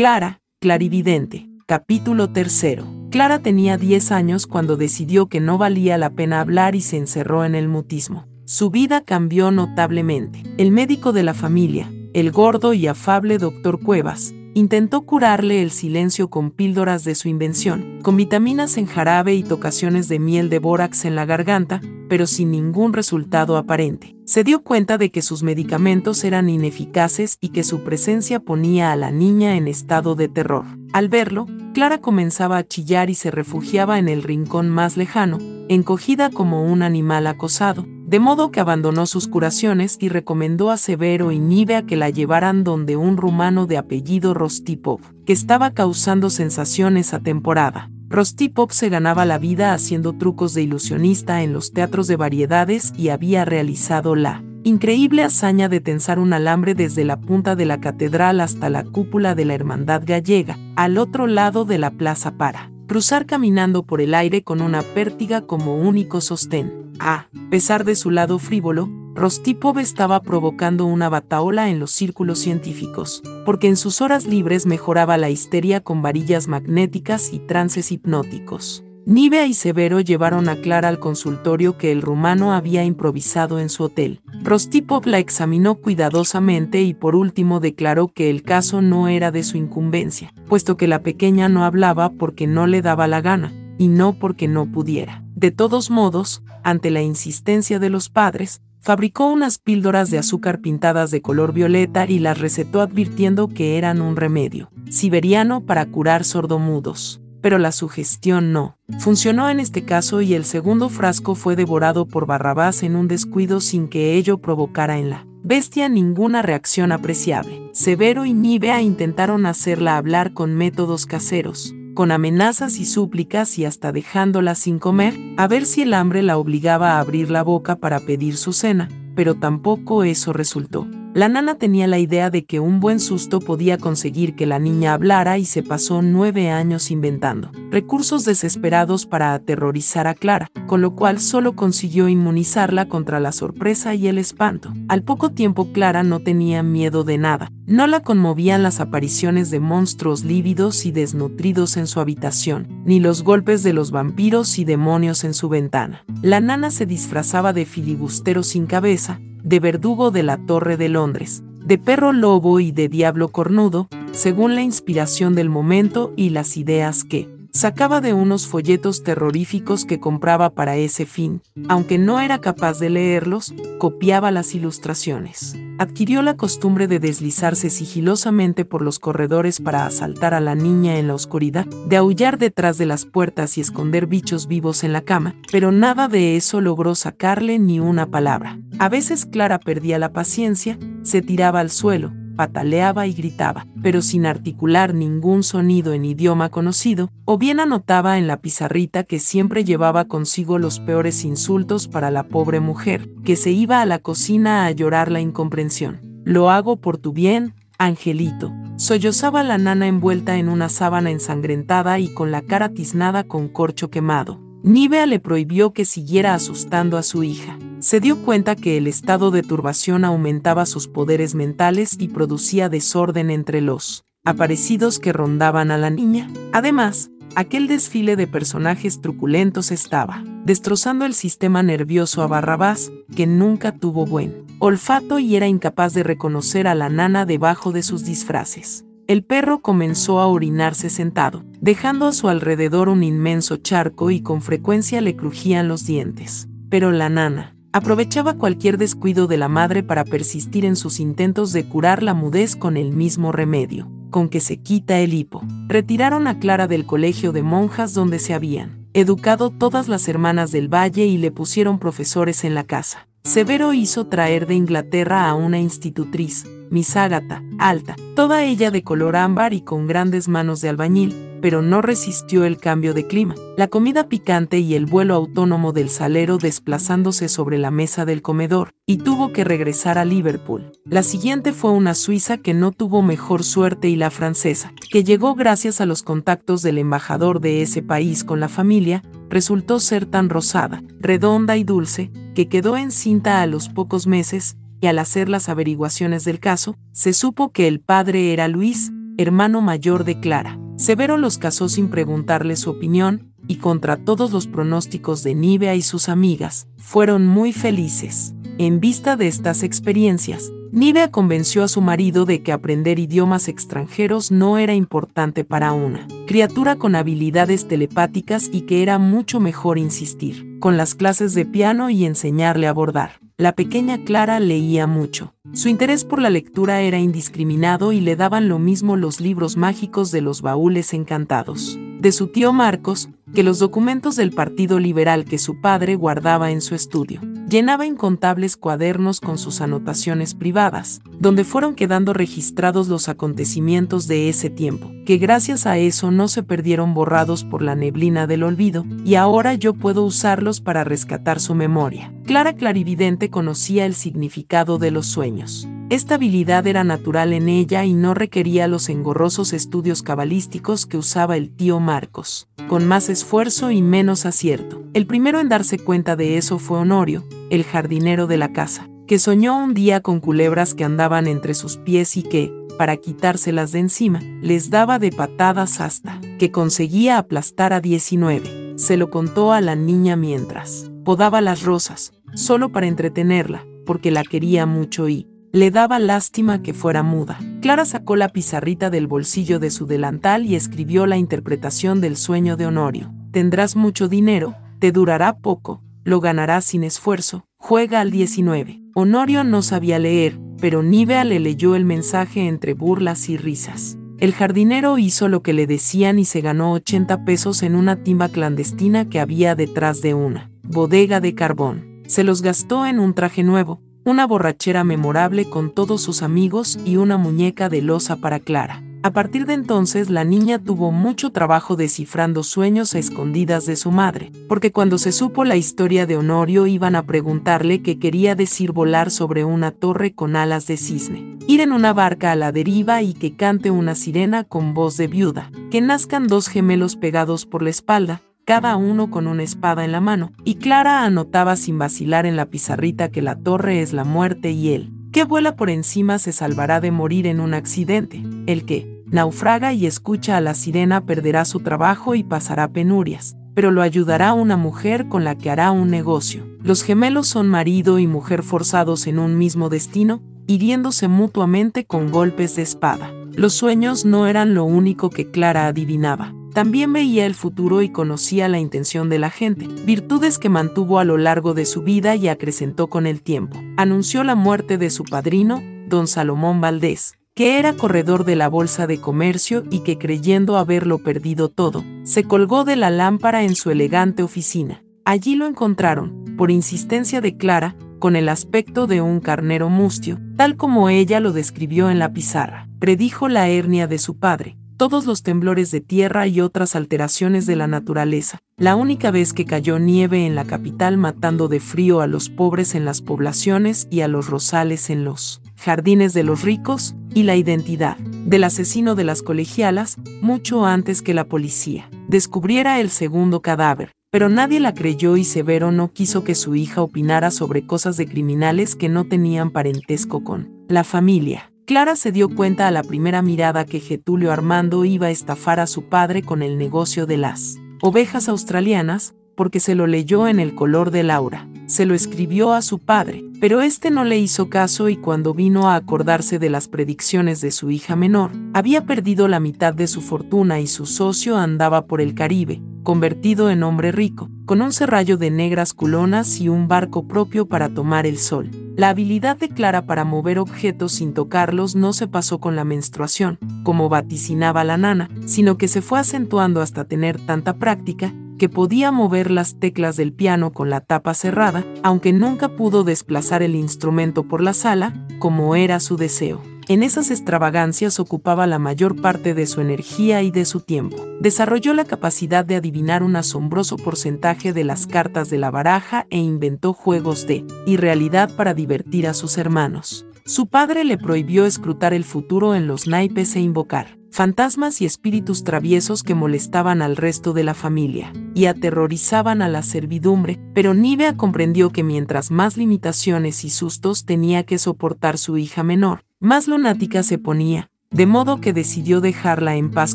Clara, clarividente. Capítulo tercero. Clara tenía 10 años cuando decidió que no valía la pena hablar y se encerró en el mutismo. Su vida cambió notablemente. El médico de la familia, el gordo y afable doctor Cuevas, Intentó curarle el silencio con píldoras de su invención, con vitaminas en jarabe y tocaciones de miel de bórax en la garganta, pero sin ningún resultado aparente. Se dio cuenta de que sus medicamentos eran ineficaces y que su presencia ponía a la niña en estado de terror. Al verlo, Clara comenzaba a chillar y se refugiaba en el rincón más lejano, encogida como un animal acosado, de modo que abandonó sus curaciones y recomendó a Severo y Nive a que la llevaran donde un rumano de apellido Rostipov, que estaba causando sensaciones a temporada. Rostipov se ganaba la vida haciendo trucos de ilusionista en los teatros de variedades y había realizado la increíble hazaña de tensar un alambre desde la punta de la catedral hasta la cúpula de la Hermandad Gallega, al otro lado de la plaza para cruzar caminando por el aire con una pértiga como único sostén. A pesar de su lado frívolo, Rostipov estaba provocando una bataola en los círculos científicos, porque en sus horas libres mejoraba la histeria con varillas magnéticas y trances hipnóticos. Nivea y Severo llevaron a Clara al consultorio que el rumano había improvisado en su hotel. Rostipov la examinó cuidadosamente y por último declaró que el caso no era de su incumbencia, puesto que la pequeña no hablaba porque no le daba la gana, y no porque no pudiera. De todos modos, ante la insistencia de los padres, fabricó unas píldoras de azúcar pintadas de color violeta y las recetó advirtiendo que eran un remedio siberiano para curar sordomudos pero la sugestión no. Funcionó en este caso y el segundo frasco fue devorado por Barrabás en un descuido sin que ello provocara en la bestia ninguna reacción apreciable. Severo y Nivea intentaron hacerla hablar con métodos caseros, con amenazas y súplicas y hasta dejándola sin comer, a ver si el hambre la obligaba a abrir la boca para pedir su cena, pero tampoco eso resultó. La nana tenía la idea de que un buen susto podía conseguir que la niña hablara y se pasó nueve años inventando recursos desesperados para aterrorizar a Clara, con lo cual solo consiguió inmunizarla contra la sorpresa y el espanto. Al poco tiempo Clara no tenía miedo de nada, no la conmovían las apariciones de monstruos lívidos y desnutridos en su habitación, ni los golpes de los vampiros y demonios en su ventana. La nana se disfrazaba de filibustero sin cabeza, de verdugo de la Torre de Londres, de perro lobo y de diablo cornudo, según la inspiración del momento y las ideas que sacaba de unos folletos terroríficos que compraba para ese fin. Aunque no era capaz de leerlos, copiaba las ilustraciones adquirió la costumbre de deslizarse sigilosamente por los corredores para asaltar a la niña en la oscuridad, de aullar detrás de las puertas y esconder bichos vivos en la cama, pero nada de eso logró sacarle ni una palabra. A veces Clara perdía la paciencia, se tiraba al suelo, pataleaba y gritaba, pero sin articular ningún sonido en idioma conocido, o bien anotaba en la pizarrita que siempre llevaba consigo los peores insultos para la pobre mujer, que se iba a la cocina a llorar la incomprensión. Lo hago por tu bien, Angelito. Sollozaba la nana envuelta en una sábana ensangrentada y con la cara tiznada con corcho quemado. Nivea le prohibió que siguiera asustando a su hija se dio cuenta que el estado de turbación aumentaba sus poderes mentales y producía desorden entre los aparecidos que rondaban a la niña. Además, aquel desfile de personajes truculentos estaba destrozando el sistema nervioso a Barrabás, que nunca tuvo buen olfato y era incapaz de reconocer a la nana debajo de sus disfraces. El perro comenzó a orinarse sentado, dejando a su alrededor un inmenso charco y con frecuencia le crujían los dientes. Pero la nana, Aprovechaba cualquier descuido de la madre para persistir en sus intentos de curar la mudez con el mismo remedio, con que se quita el hipo. Retiraron a Clara del colegio de monjas donde se habían educado todas las hermanas del valle y le pusieron profesores en la casa. Severo hizo traer de Inglaterra a una institutriz, Miss Ágata, alta, toda ella de color ámbar y con grandes manos de albañil, pero no resistió el cambio de clima, la comida picante y el vuelo autónomo del salero desplazándose sobre la mesa del comedor, y tuvo que regresar a Liverpool. La siguiente fue una suiza que no tuvo mejor suerte y la francesa, que llegó gracias a los contactos del embajador de ese país con la familia, resultó ser tan rosada, redonda y dulce, que quedó encinta a los pocos meses, y al hacer las averiguaciones del caso, se supo que el padre era Luis, hermano mayor de Clara. Severo los casó sin preguntarle su opinión, y contra todos los pronósticos de Nivea y sus amigas, fueron muy felices. En vista de estas experiencias, Nivea convenció a su marido de que aprender idiomas extranjeros no era importante para una criatura con habilidades telepáticas y que era mucho mejor insistir con las clases de piano y enseñarle a bordar. La pequeña Clara leía mucho. Su interés por la lectura era indiscriminado y le daban lo mismo los libros mágicos de los baúles encantados de su tío Marcos que los documentos del Partido Liberal que su padre guardaba en su estudio. Llenaba incontables cuadernos con sus anotaciones privadas, donde fueron quedando registrados los acontecimientos de ese tiempo, que gracias a eso no se perdieron borrados por la neblina del olvido, y ahora yo puedo usarlos para rescatar su memoria. Clara Clarividente conocía el significado de los sueños. Esta habilidad era natural en ella y no requería los engorrosos estudios cabalísticos que usaba el tío Marcos, con más esfuerzo y menos acierto. El primero en darse cuenta de eso fue Honorio, el jardinero de la casa, que soñó un día con culebras que andaban entre sus pies y que, para quitárselas de encima, les daba de patadas hasta que conseguía aplastar a 19. Se lo contó a la niña mientras podaba las rosas, solo para entretenerla, porque la quería mucho y, le daba lástima que fuera muda. Clara sacó la pizarrita del bolsillo de su delantal y escribió la interpretación del sueño de Honorio. Tendrás mucho dinero, te durará poco, lo ganarás sin esfuerzo, juega al 19. Honorio no sabía leer, pero Nivea le leyó el mensaje entre burlas y risas. El jardinero hizo lo que le decían y se ganó 80 pesos en una timba clandestina que había detrás de una bodega de carbón. Se los gastó en un traje nuevo, una borrachera memorable con todos sus amigos y una muñeca de losa para Clara. A partir de entonces la niña tuvo mucho trabajo descifrando sueños a escondidas de su madre, porque cuando se supo la historia de Honorio iban a preguntarle qué quería decir volar sobre una torre con alas de cisne, ir en una barca a la deriva y que cante una sirena con voz de viuda, que nazcan dos gemelos pegados por la espalda, cada uno con una espada en la mano, y Clara anotaba sin vacilar en la pizarrita que la torre es la muerte y él, que vuela por encima se salvará de morir en un accidente, el que, naufraga y escucha a la sirena perderá su trabajo y pasará penurias, pero lo ayudará una mujer con la que hará un negocio. Los gemelos son marido y mujer forzados en un mismo destino, hiriéndose mutuamente con golpes de espada. Los sueños no eran lo único que Clara adivinaba. También veía el futuro y conocía la intención de la gente, virtudes que mantuvo a lo largo de su vida y acrecentó con el tiempo. Anunció la muerte de su padrino, don Salomón Valdés, que era corredor de la Bolsa de Comercio y que creyendo haberlo perdido todo, se colgó de la lámpara en su elegante oficina. Allí lo encontraron, por insistencia de Clara, con el aspecto de un carnero mustio, tal como ella lo describió en la pizarra. Predijo la hernia de su padre, todos los temblores de tierra y otras alteraciones de la naturaleza. La única vez que cayó nieve en la capital matando de frío a los pobres en las poblaciones y a los rosales en los jardines de los ricos, y la identidad del asesino de las colegialas, mucho antes que la policía descubriera el segundo cadáver. Pero nadie la creyó y Severo no quiso que su hija opinara sobre cosas de criminales que no tenían parentesco con la familia. Clara se dio cuenta a la primera mirada que Getulio Armando iba a estafar a su padre con el negocio de las ovejas australianas, porque se lo leyó en el color de Laura. Se lo escribió a su padre, pero este no le hizo caso y cuando vino a acordarse de las predicciones de su hija menor, había perdido la mitad de su fortuna y su socio andaba por el Caribe, convertido en hombre rico, con un serrallo de negras culonas y un barco propio para tomar el sol. La habilidad de Clara para mover objetos sin tocarlos no se pasó con la menstruación, como vaticinaba la nana, sino que se fue acentuando hasta tener tanta práctica que podía mover las teclas del piano con la tapa cerrada, aunque nunca pudo desplazar el instrumento por la sala, como era su deseo. En esas extravagancias ocupaba la mayor parte de su energía y de su tiempo. Desarrolló la capacidad de adivinar un asombroso porcentaje de las cartas de la baraja e inventó juegos de irrealidad para divertir a sus hermanos. Su padre le prohibió escrutar el futuro en los naipes e invocar fantasmas y espíritus traviesos que molestaban al resto de la familia y aterrorizaban a la servidumbre, pero Nivea comprendió que mientras más limitaciones y sustos tenía que soportar su hija menor, más lunática se ponía, de modo que decidió dejarla en paz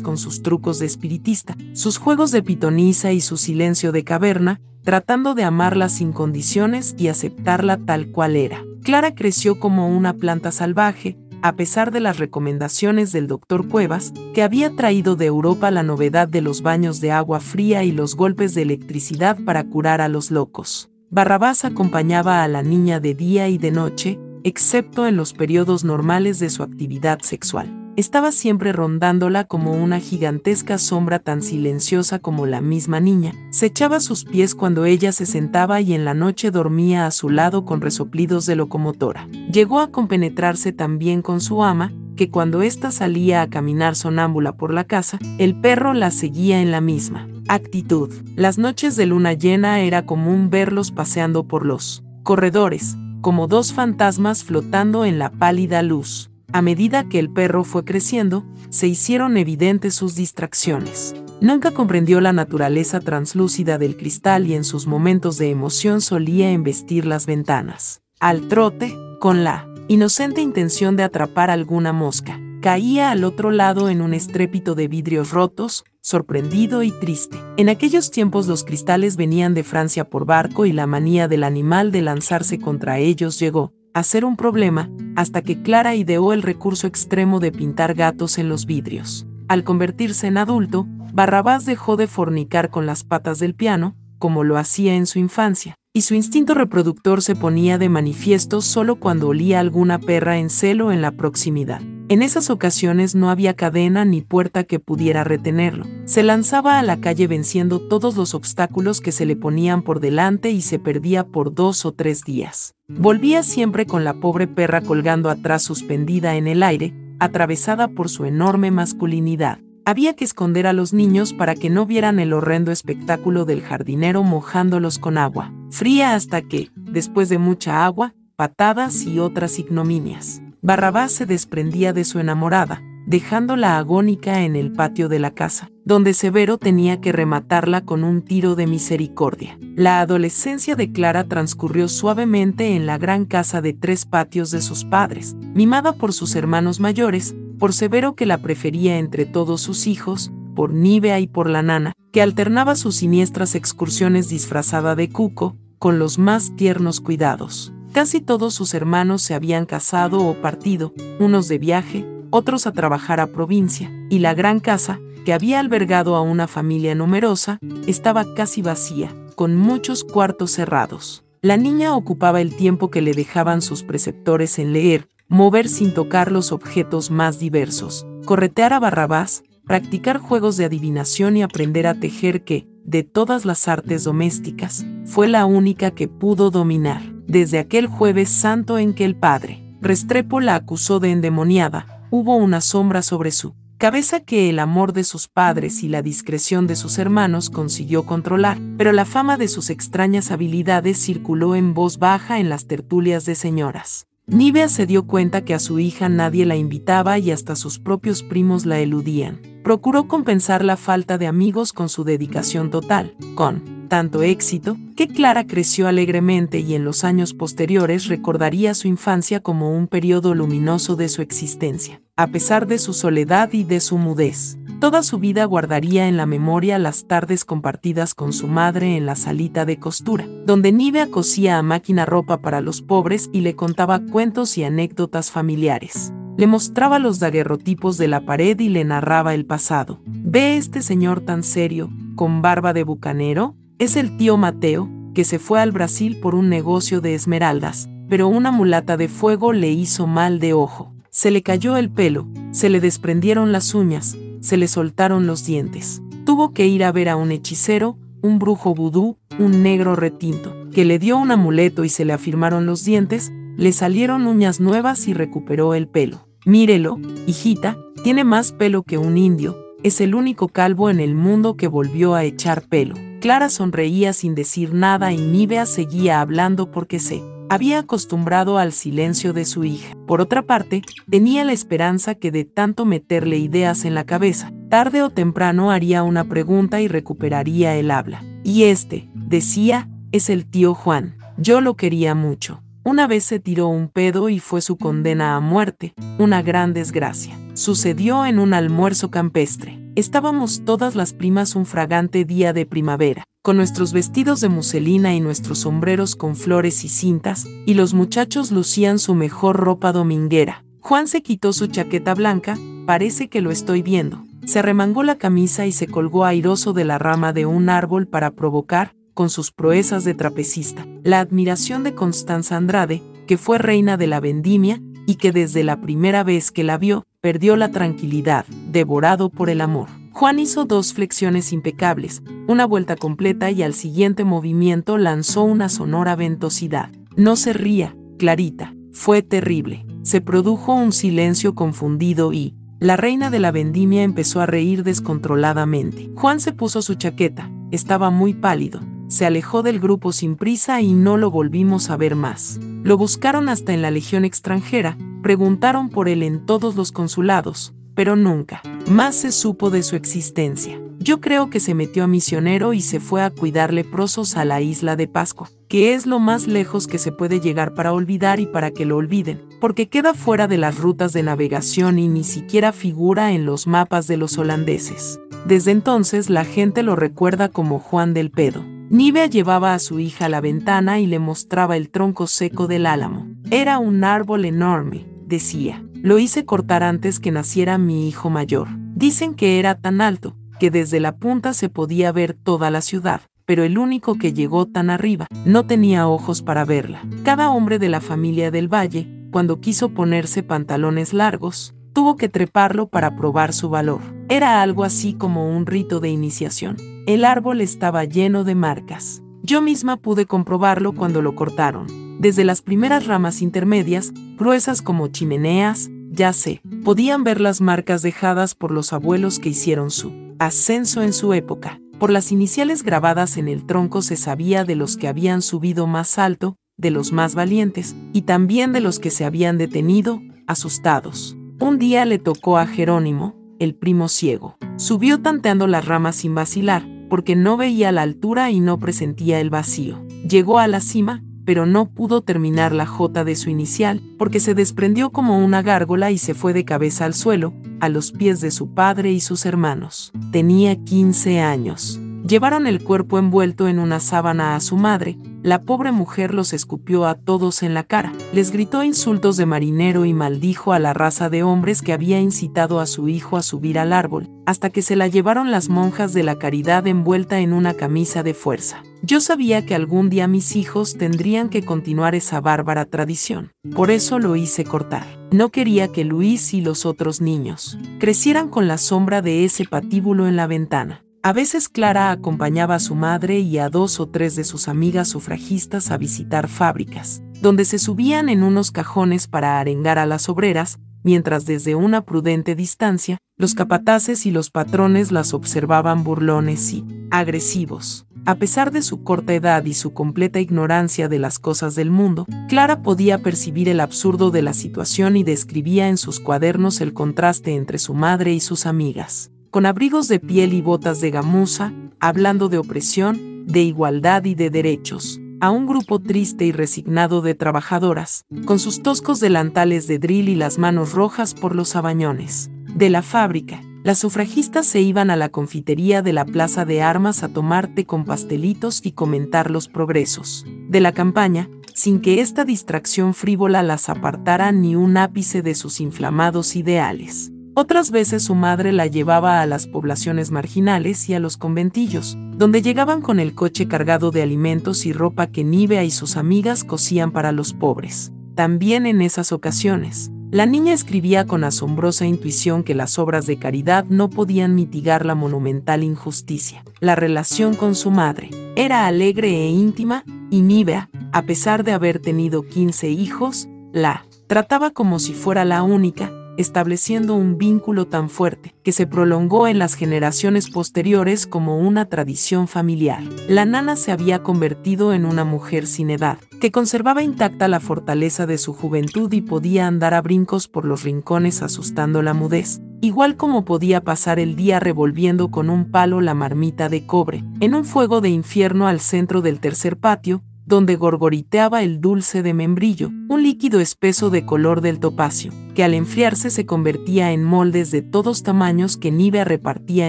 con sus trucos de espiritista, sus juegos de pitonisa y su silencio de caverna, tratando de amarla sin condiciones y aceptarla tal cual era. Clara creció como una planta salvaje, a pesar de las recomendaciones del doctor Cuevas, que había traído de Europa la novedad de los baños de agua fría y los golpes de electricidad para curar a los locos. Barrabás acompañaba a la niña de día y de noche, excepto en los periodos normales de su actividad sexual estaba siempre rondándola como una gigantesca sombra tan silenciosa como la misma niña. Se echaba sus pies cuando ella se sentaba y en la noche dormía a su lado con resoplidos de locomotora. Llegó a compenetrarse también con su ama, que cuando ésta salía a caminar sonámbula por la casa, el perro la seguía en la misma actitud. Las noches de luna llena era común verlos paseando por los corredores, como dos fantasmas flotando en la pálida luz. A medida que el perro fue creciendo, se hicieron evidentes sus distracciones. Nunca comprendió la naturaleza translúcida del cristal y en sus momentos de emoción solía embestir las ventanas. Al trote, con la inocente intención de atrapar alguna mosca, caía al otro lado en un estrépito de vidrios rotos, sorprendido y triste. En aquellos tiempos los cristales venían de Francia por barco y la manía del animal de lanzarse contra ellos llegó, a ser un problema, hasta que Clara ideó el recurso extremo de pintar gatos en los vidrios. Al convertirse en adulto, Barrabás dejó de fornicar con las patas del piano, como lo hacía en su infancia, y su instinto reproductor se ponía de manifiesto solo cuando olía alguna perra en celo en la proximidad. En esas ocasiones no había cadena ni puerta que pudiera retenerlo. Se lanzaba a la calle venciendo todos los obstáculos que se le ponían por delante y se perdía por dos o tres días. Volvía siempre con la pobre perra colgando atrás suspendida en el aire, atravesada por su enorme masculinidad. Había que esconder a los niños para que no vieran el horrendo espectáculo del jardinero mojándolos con agua, fría hasta que, después de mucha agua, patadas y otras ignominias, Barrabás se desprendía de su enamorada, dejándola agónica en el patio de la casa, donde Severo tenía que rematarla con un tiro de misericordia. La adolescencia de Clara transcurrió suavemente en la gran casa de tres patios de sus padres, mimada por sus hermanos mayores, por Severo que la prefería entre todos sus hijos, por Nívea y por la nana, que alternaba sus siniestras excursiones disfrazada de cuco, con los más tiernos cuidados. Casi todos sus hermanos se habían casado o partido, unos de viaje, otros a trabajar a provincia, y la gran casa, que había albergado a una familia numerosa, estaba casi vacía, con muchos cuartos cerrados. La niña ocupaba el tiempo que le dejaban sus preceptores en leer, mover sin tocar los objetos más diversos, corretear a Barrabás, practicar juegos de adivinación y aprender a tejer que, de todas las artes domésticas, fue la única que pudo dominar desde aquel jueves santo en que el padre Restrepo la acusó de endemoniada, hubo una sombra sobre su cabeza que el amor de sus padres y la discreción de sus hermanos consiguió controlar, pero la fama de sus extrañas habilidades circuló en voz baja en las tertulias de señoras. Nivea se dio cuenta que a su hija nadie la invitaba y hasta sus propios primos la eludían. Procuró compensar la falta de amigos con su dedicación total, con tanto éxito, que Clara creció alegremente y en los años posteriores recordaría su infancia como un periodo luminoso de su existencia, a pesar de su soledad y de su mudez. Toda su vida guardaría en la memoria las tardes compartidas con su madre en la salita de costura, donde Nivea cosía a máquina ropa para los pobres y le contaba cuentos y anécdotas familiares. Le mostraba los daguerrotipos de la pared y le narraba el pasado. ¿Ve este señor tan serio, con barba de bucanero? Es el tío Mateo, que se fue al Brasil por un negocio de esmeraldas, pero una mulata de fuego le hizo mal de ojo. Se le cayó el pelo, se le desprendieron las uñas, se le soltaron los dientes. Tuvo que ir a ver a un hechicero, un brujo vudú, un negro retinto, que le dio un amuleto y se le afirmaron los dientes, le salieron uñas nuevas y recuperó el pelo. Mírelo, hijita, tiene más pelo que un indio, es el único calvo en el mundo que volvió a echar pelo. Clara sonreía sin decir nada y Nivea seguía hablando porque se había acostumbrado al silencio de su hija. Por otra parte, tenía la esperanza que de tanto meterle ideas en la cabeza, tarde o temprano haría una pregunta y recuperaría el habla. Y este, decía, es el tío Juan. Yo lo quería mucho. Una vez se tiró un pedo y fue su condena a muerte, una gran desgracia. Sucedió en un almuerzo campestre. Estábamos todas las primas un fragante día de primavera, con nuestros vestidos de muselina y nuestros sombreros con flores y cintas, y los muchachos lucían su mejor ropa dominguera. Juan se quitó su chaqueta blanca, parece que lo estoy viendo. Se remangó la camisa y se colgó airoso de la rama de un árbol para provocar, con sus proezas de trapecista, la admiración de Constanza Andrade, que fue reina de la vendimia y que desde la primera vez que la vio, perdió la tranquilidad, devorado por el amor. Juan hizo dos flexiones impecables, una vuelta completa y al siguiente movimiento lanzó una sonora ventosidad. No se ría, Clarita, fue terrible. Se produjo un silencio confundido y, la reina de la vendimia empezó a reír descontroladamente. Juan se puso su chaqueta, estaba muy pálido, se alejó del grupo sin prisa y no lo volvimos a ver más. Lo buscaron hasta en la Legión extranjera, preguntaron por él en todos los consulados, pero nunca más se supo de su existencia. Yo creo que se metió a misionero y se fue a cuidar leprosos a la isla de Pascua, que es lo más lejos que se puede llegar para olvidar y para que lo olviden, porque queda fuera de las rutas de navegación y ni siquiera figura en los mapas de los holandeses. Desde entonces la gente lo recuerda como Juan del Pedo. Nivea llevaba a su hija a la ventana y le mostraba el tronco seco del álamo. Era un árbol enorme, decía. Lo hice cortar antes que naciera mi hijo mayor. Dicen que era tan alto, que desde la punta se podía ver toda la ciudad, pero el único que llegó tan arriba no tenía ojos para verla. Cada hombre de la familia del valle, cuando quiso ponerse pantalones largos, tuvo que treparlo para probar su valor. Era algo así como un rito de iniciación. El árbol estaba lleno de marcas. Yo misma pude comprobarlo cuando lo cortaron. Desde las primeras ramas intermedias, gruesas como chimeneas, ya sé, podían ver las marcas dejadas por los abuelos que hicieron su ascenso en su época. Por las iniciales grabadas en el tronco se sabía de los que habían subido más alto, de los más valientes, y también de los que se habían detenido, asustados. Un día le tocó a Jerónimo, el primo ciego. Subió tanteando las ramas sin vacilar, porque no veía la altura y no presentía el vacío. Llegó a la cima, pero no pudo terminar la J de su inicial, porque se desprendió como una gárgola y se fue de cabeza al suelo, a los pies de su padre y sus hermanos. Tenía 15 años. Llevaron el cuerpo envuelto en una sábana a su madre, la pobre mujer los escupió a todos en la cara, les gritó insultos de marinero y maldijo a la raza de hombres que había incitado a su hijo a subir al árbol, hasta que se la llevaron las monjas de la caridad envuelta en una camisa de fuerza. Yo sabía que algún día mis hijos tendrían que continuar esa bárbara tradición, por eso lo hice cortar. No quería que Luis y los otros niños crecieran con la sombra de ese patíbulo en la ventana. A veces Clara acompañaba a su madre y a dos o tres de sus amigas sufragistas a visitar fábricas, donde se subían en unos cajones para arengar a las obreras, mientras desde una prudente distancia, los capataces y los patrones las observaban burlones y agresivos. A pesar de su corta edad y su completa ignorancia de las cosas del mundo, Clara podía percibir el absurdo de la situación y describía en sus cuadernos el contraste entre su madre y sus amigas con abrigos de piel y botas de gamuza, hablando de opresión, de igualdad y de derechos, a un grupo triste y resignado de trabajadoras, con sus toscos delantales de drill y las manos rojas por los sabañones. De la fábrica, las sufragistas se iban a la confitería de la Plaza de Armas a tomar té con pastelitos y comentar los progresos. De la campaña, sin que esta distracción frívola las apartara ni un ápice de sus inflamados ideales. Otras veces su madre la llevaba a las poblaciones marginales y a los conventillos, donde llegaban con el coche cargado de alimentos y ropa que Nivea y sus amigas cosían para los pobres. También en esas ocasiones, la niña escribía con asombrosa intuición que las obras de caridad no podían mitigar la monumental injusticia. La relación con su madre era alegre e íntima, y Nivea, a pesar de haber tenido 15 hijos, la trataba como si fuera la única, estableciendo un vínculo tan fuerte que se prolongó en las generaciones posteriores como una tradición familiar. La nana se había convertido en una mujer sin edad, que conservaba intacta la fortaleza de su juventud y podía andar a brincos por los rincones asustando la mudez, igual como podía pasar el día revolviendo con un palo la marmita de cobre, en un fuego de infierno al centro del tercer patio, donde gorgoriteaba el dulce de membrillo, un líquido espeso de color del topacio, que al enfriarse se convertía en moldes de todos tamaños que Nivea repartía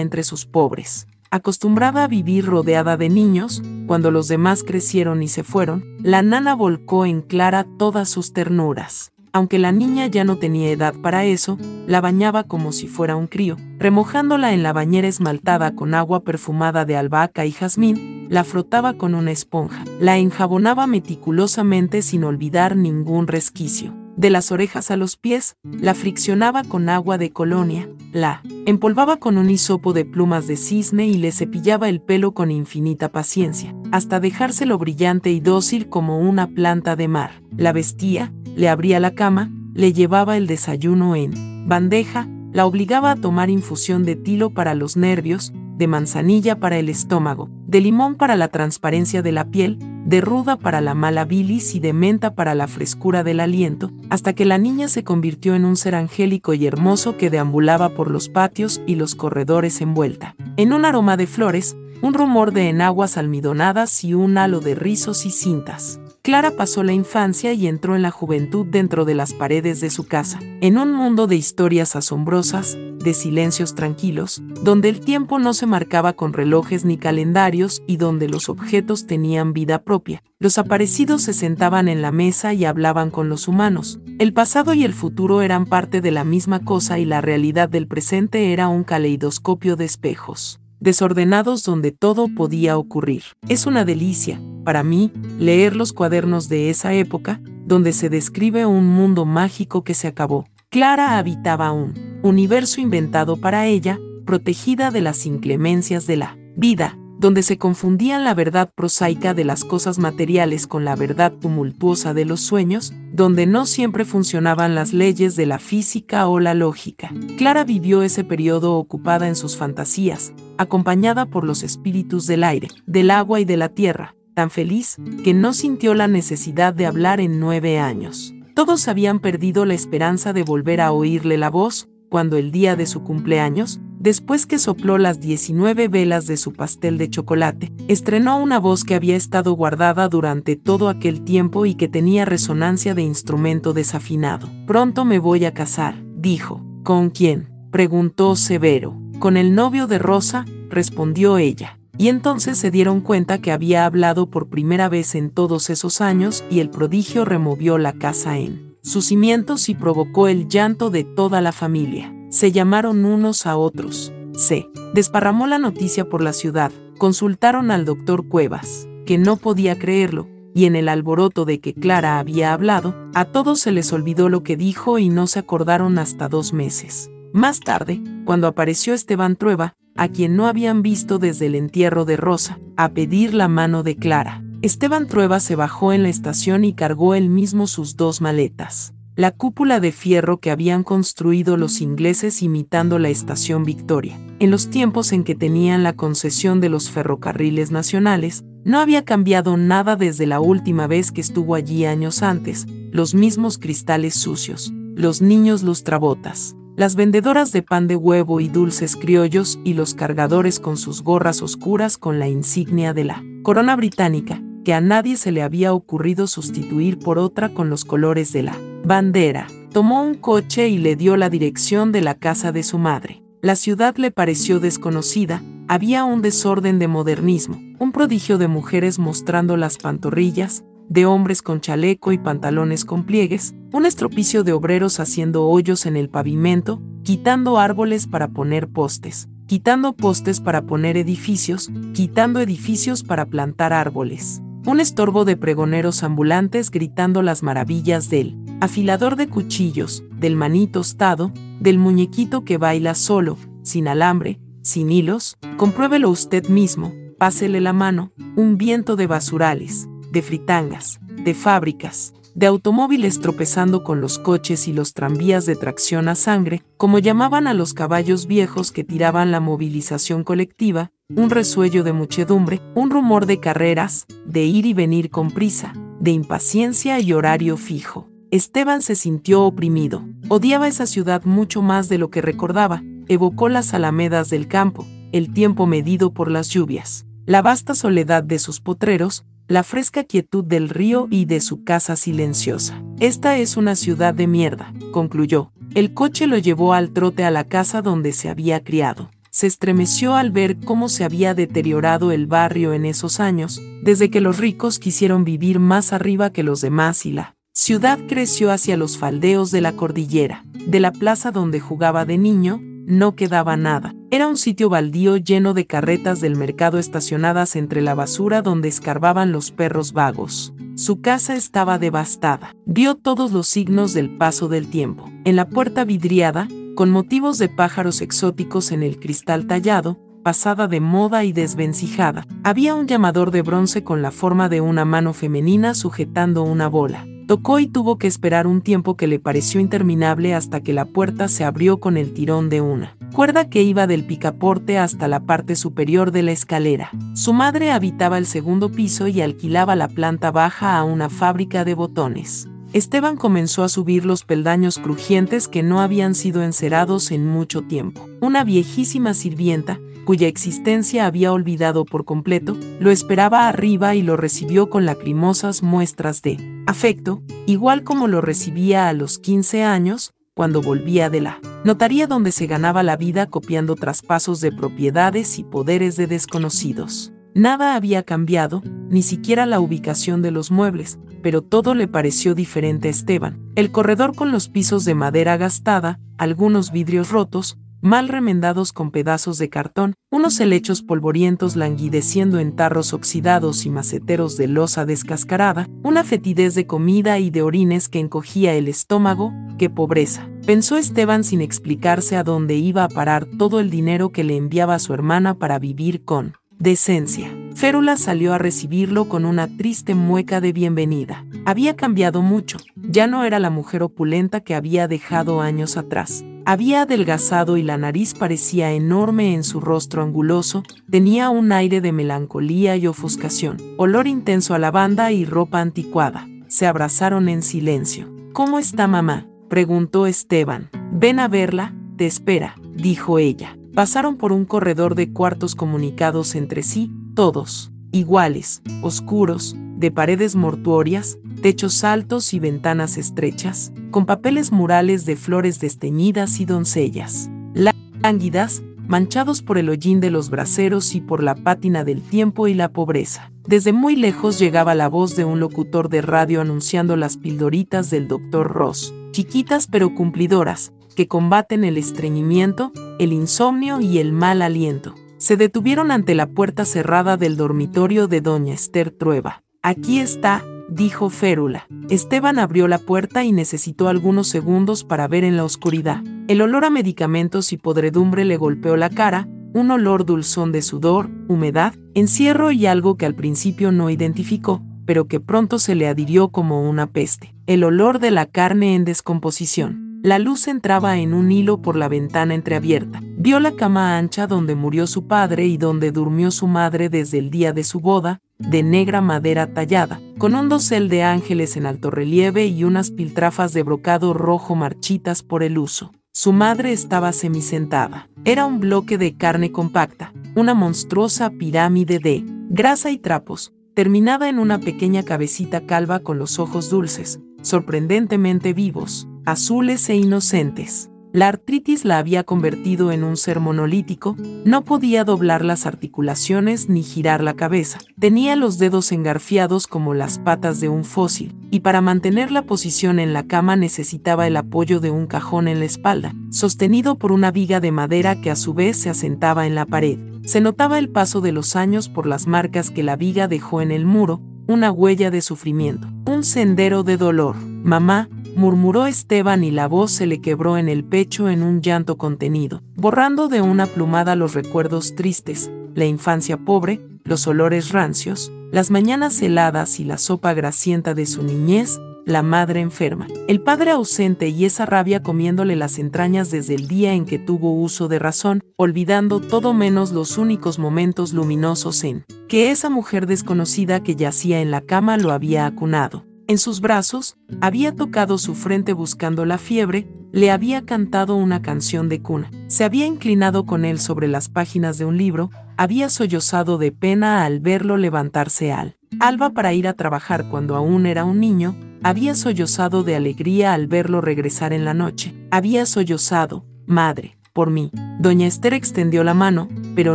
entre sus pobres. Acostumbrada a vivir rodeada de niños, cuando los demás crecieron y se fueron, la nana volcó en Clara todas sus ternuras. Aunque la niña ya no tenía edad para eso, la bañaba como si fuera un crío, remojándola en la bañera esmaltada con agua perfumada de albahaca y jazmín, la frotaba con una esponja, la enjabonaba meticulosamente sin olvidar ningún resquicio. De las orejas a los pies, la friccionaba con agua de colonia, la empolvaba con un hisopo de plumas de cisne y le cepillaba el pelo con infinita paciencia, hasta dejárselo brillante y dócil como una planta de mar. La vestía, le abría la cama, le llevaba el desayuno en bandeja, la obligaba a tomar infusión de tilo para los nervios, de manzanilla para el estómago, de limón para la transparencia de la piel, de ruda para la mala bilis y de menta para la frescura del aliento, hasta que la niña se convirtió en un ser angélico y hermoso que deambulaba por los patios y los corredores envuelta, en un aroma de flores, un rumor de enaguas almidonadas y un halo de rizos y cintas. Clara pasó la infancia y entró en la juventud dentro de las paredes de su casa, en un mundo de historias asombrosas, de silencios tranquilos, donde el tiempo no se marcaba con relojes ni calendarios y donde los objetos tenían vida propia. Los aparecidos se sentaban en la mesa y hablaban con los humanos. El pasado y el futuro eran parte de la misma cosa y la realidad del presente era un caleidoscopio de espejos desordenados donde todo podía ocurrir. Es una delicia, para mí, leer los cuadernos de esa época, donde se describe un mundo mágico que se acabó. Clara habitaba un universo inventado para ella, protegida de las inclemencias de la vida, donde se confundían la verdad prosaica de las cosas materiales con la verdad tumultuosa de los sueños, donde no siempre funcionaban las leyes de la física o la lógica. Clara vivió ese periodo ocupada en sus fantasías, acompañada por los espíritus del aire, del agua y de la tierra, tan feliz que no sintió la necesidad de hablar en nueve años. Todos habían perdido la esperanza de volver a oírle la voz, cuando el día de su cumpleaños, Después que sopló las 19 velas de su pastel de chocolate, estrenó una voz que había estado guardada durante todo aquel tiempo y que tenía resonancia de instrumento desafinado. Pronto me voy a casar, dijo. ¿Con quién? preguntó Severo. Con el novio de Rosa, respondió ella. Y entonces se dieron cuenta que había hablado por primera vez en todos esos años y el prodigio removió la casa en sus cimientos y provocó el llanto de toda la familia. Se llamaron unos a otros. Se desparramó la noticia por la ciudad. Consultaron al doctor Cuevas, que no podía creerlo, y en el alboroto de que Clara había hablado, a todos se les olvidó lo que dijo y no se acordaron hasta dos meses. Más tarde, cuando apareció Esteban Trueba, a quien no habían visto desde el entierro de Rosa, a pedir la mano de Clara. Esteban Trueba se bajó en la estación y cargó él mismo sus dos maletas la cúpula de fierro que habían construido los ingleses imitando la estación Victoria. En los tiempos en que tenían la concesión de los ferrocarriles nacionales, no había cambiado nada desde la última vez que estuvo allí años antes, los mismos cristales sucios, los niños lustrabotas, las vendedoras de pan de huevo y dulces criollos y los cargadores con sus gorras oscuras con la insignia de la corona británica, que a nadie se le había ocurrido sustituir por otra con los colores de la bandera. Tomó un coche y le dio la dirección de la casa de su madre. La ciudad le pareció desconocida, había un desorden de modernismo, un prodigio de mujeres mostrando las pantorrillas, de hombres con chaleco y pantalones con pliegues, un estropicio de obreros haciendo hoyos en el pavimento, quitando árboles para poner postes, quitando postes para poner edificios, quitando edificios para plantar árboles. Un estorbo de pregoneros ambulantes gritando las maravillas del afilador de cuchillos, del maní tostado, del muñequito que baila solo, sin alambre, sin hilos, compruébelo usted mismo, pásele la mano, un viento de basurales, de fritangas, de fábricas, de automóviles tropezando con los coches y los tranvías de tracción a sangre, como llamaban a los caballos viejos que tiraban la movilización colectiva, un resuello de muchedumbre, un rumor de carreras, de ir y venir con prisa, de impaciencia y horario fijo. Esteban se sintió oprimido. Odiaba esa ciudad mucho más de lo que recordaba. Evocó las alamedas del campo, el tiempo medido por las lluvias, la vasta soledad de sus potreros, la fresca quietud del río y de su casa silenciosa. Esta es una ciudad de mierda, concluyó. El coche lo llevó al trote a la casa donde se había criado. Se estremeció al ver cómo se había deteriorado el barrio en esos años, desde que los ricos quisieron vivir más arriba que los demás y la ciudad creció hacia los faldeos de la cordillera. De la plaza donde jugaba de niño, no quedaba nada. Era un sitio baldío lleno de carretas del mercado estacionadas entre la basura donde escarbaban los perros vagos. Su casa estaba devastada. Vio todos los signos del paso del tiempo. En la puerta vidriada, con motivos de pájaros exóticos en el cristal tallado, pasada de moda y desvencijada, había un llamador de bronce con la forma de una mano femenina sujetando una bola. Tocó y tuvo que esperar un tiempo que le pareció interminable hasta que la puerta se abrió con el tirón de una cuerda que iba del picaporte hasta la parte superior de la escalera. Su madre habitaba el segundo piso y alquilaba la planta baja a una fábrica de botones. Esteban comenzó a subir los peldaños crujientes que no habían sido encerados en mucho tiempo. Una viejísima sirvienta, cuya existencia había olvidado por completo, lo esperaba arriba y lo recibió con lacrimosas muestras de afecto, igual como lo recibía a los 15 años, cuando volvía de la notaría donde se ganaba la vida copiando traspasos de propiedades y poderes de desconocidos. Nada había cambiado, ni siquiera la ubicación de los muebles, pero todo le pareció diferente a Esteban. El corredor con los pisos de madera gastada, algunos vidrios rotos, mal remendados con pedazos de cartón, unos helechos polvorientos languideciendo en tarros oxidados y maceteros de losa descascarada, una fetidez de comida y de orines que encogía el estómago, qué pobreza. Pensó Esteban sin explicarse a dónde iba a parar todo el dinero que le enviaba su hermana para vivir con decencia. Férula salió a recibirlo con una triste mueca de bienvenida. Había cambiado mucho, ya no era la mujer opulenta que había dejado años atrás. Había adelgazado y la nariz parecía enorme en su rostro anguloso, tenía un aire de melancolía y ofuscación, olor intenso a lavanda y ropa anticuada. Se abrazaron en silencio. ¿Cómo está mamá? preguntó Esteban. Ven a verla, te espera, dijo ella. Pasaron por un corredor de cuartos comunicados entre sí, todos, iguales, oscuros, de paredes mortuorias, techos altos y ventanas estrechas, con papeles murales de flores desteñidas y doncellas, lánguidas, manchados por el hollín de los braseros y por la pátina del tiempo y la pobreza. Desde muy lejos llegaba la voz de un locutor de radio anunciando las pildoritas del doctor Ross, chiquitas pero cumplidoras, que combaten el estreñimiento, el insomnio y el mal aliento. Se detuvieron ante la puerta cerrada del dormitorio de doña Esther Trueba. Aquí está, dijo Férula. Esteban abrió la puerta y necesitó algunos segundos para ver en la oscuridad. El olor a medicamentos y podredumbre le golpeó la cara, un olor dulzón de sudor, humedad, encierro y algo que al principio no identificó, pero que pronto se le adhirió como una peste. El olor de la carne en descomposición. La luz entraba en un hilo por la ventana entreabierta. Vio la cama ancha donde murió su padre y donde durmió su madre desde el día de su boda, de negra madera tallada, con un dosel de ángeles en alto relieve y unas piltrafas de brocado rojo marchitas por el uso. Su madre estaba semisentada. Era un bloque de carne compacta, una monstruosa pirámide de grasa y trapos, terminada en una pequeña cabecita calva con los ojos dulces, sorprendentemente vivos, azules e inocentes. La artritis la había convertido en un ser monolítico, no podía doblar las articulaciones ni girar la cabeza, tenía los dedos engarfiados como las patas de un fósil, y para mantener la posición en la cama necesitaba el apoyo de un cajón en la espalda, sostenido por una viga de madera que a su vez se asentaba en la pared. Se notaba el paso de los años por las marcas que la viga dejó en el muro, una huella de sufrimiento, un sendero de dolor. Mamá, murmuró Esteban y la voz se le quebró en el pecho en un llanto contenido, borrando de una plumada los recuerdos tristes, la infancia pobre, los olores rancios, las mañanas heladas y la sopa grasienta de su niñez, la madre enferma, el padre ausente y esa rabia comiéndole las entrañas desde el día en que tuvo uso de razón, olvidando todo menos los únicos momentos luminosos en que esa mujer desconocida que yacía en la cama lo había acunado en sus brazos, había tocado su frente buscando la fiebre, le había cantado una canción de cuna, se había inclinado con él sobre las páginas de un libro, había sollozado de pena al verlo levantarse al Alba para ir a trabajar cuando aún era un niño, había sollozado de alegría al verlo regresar en la noche. Había sollozado, madre, por mí. Doña Esther extendió la mano, pero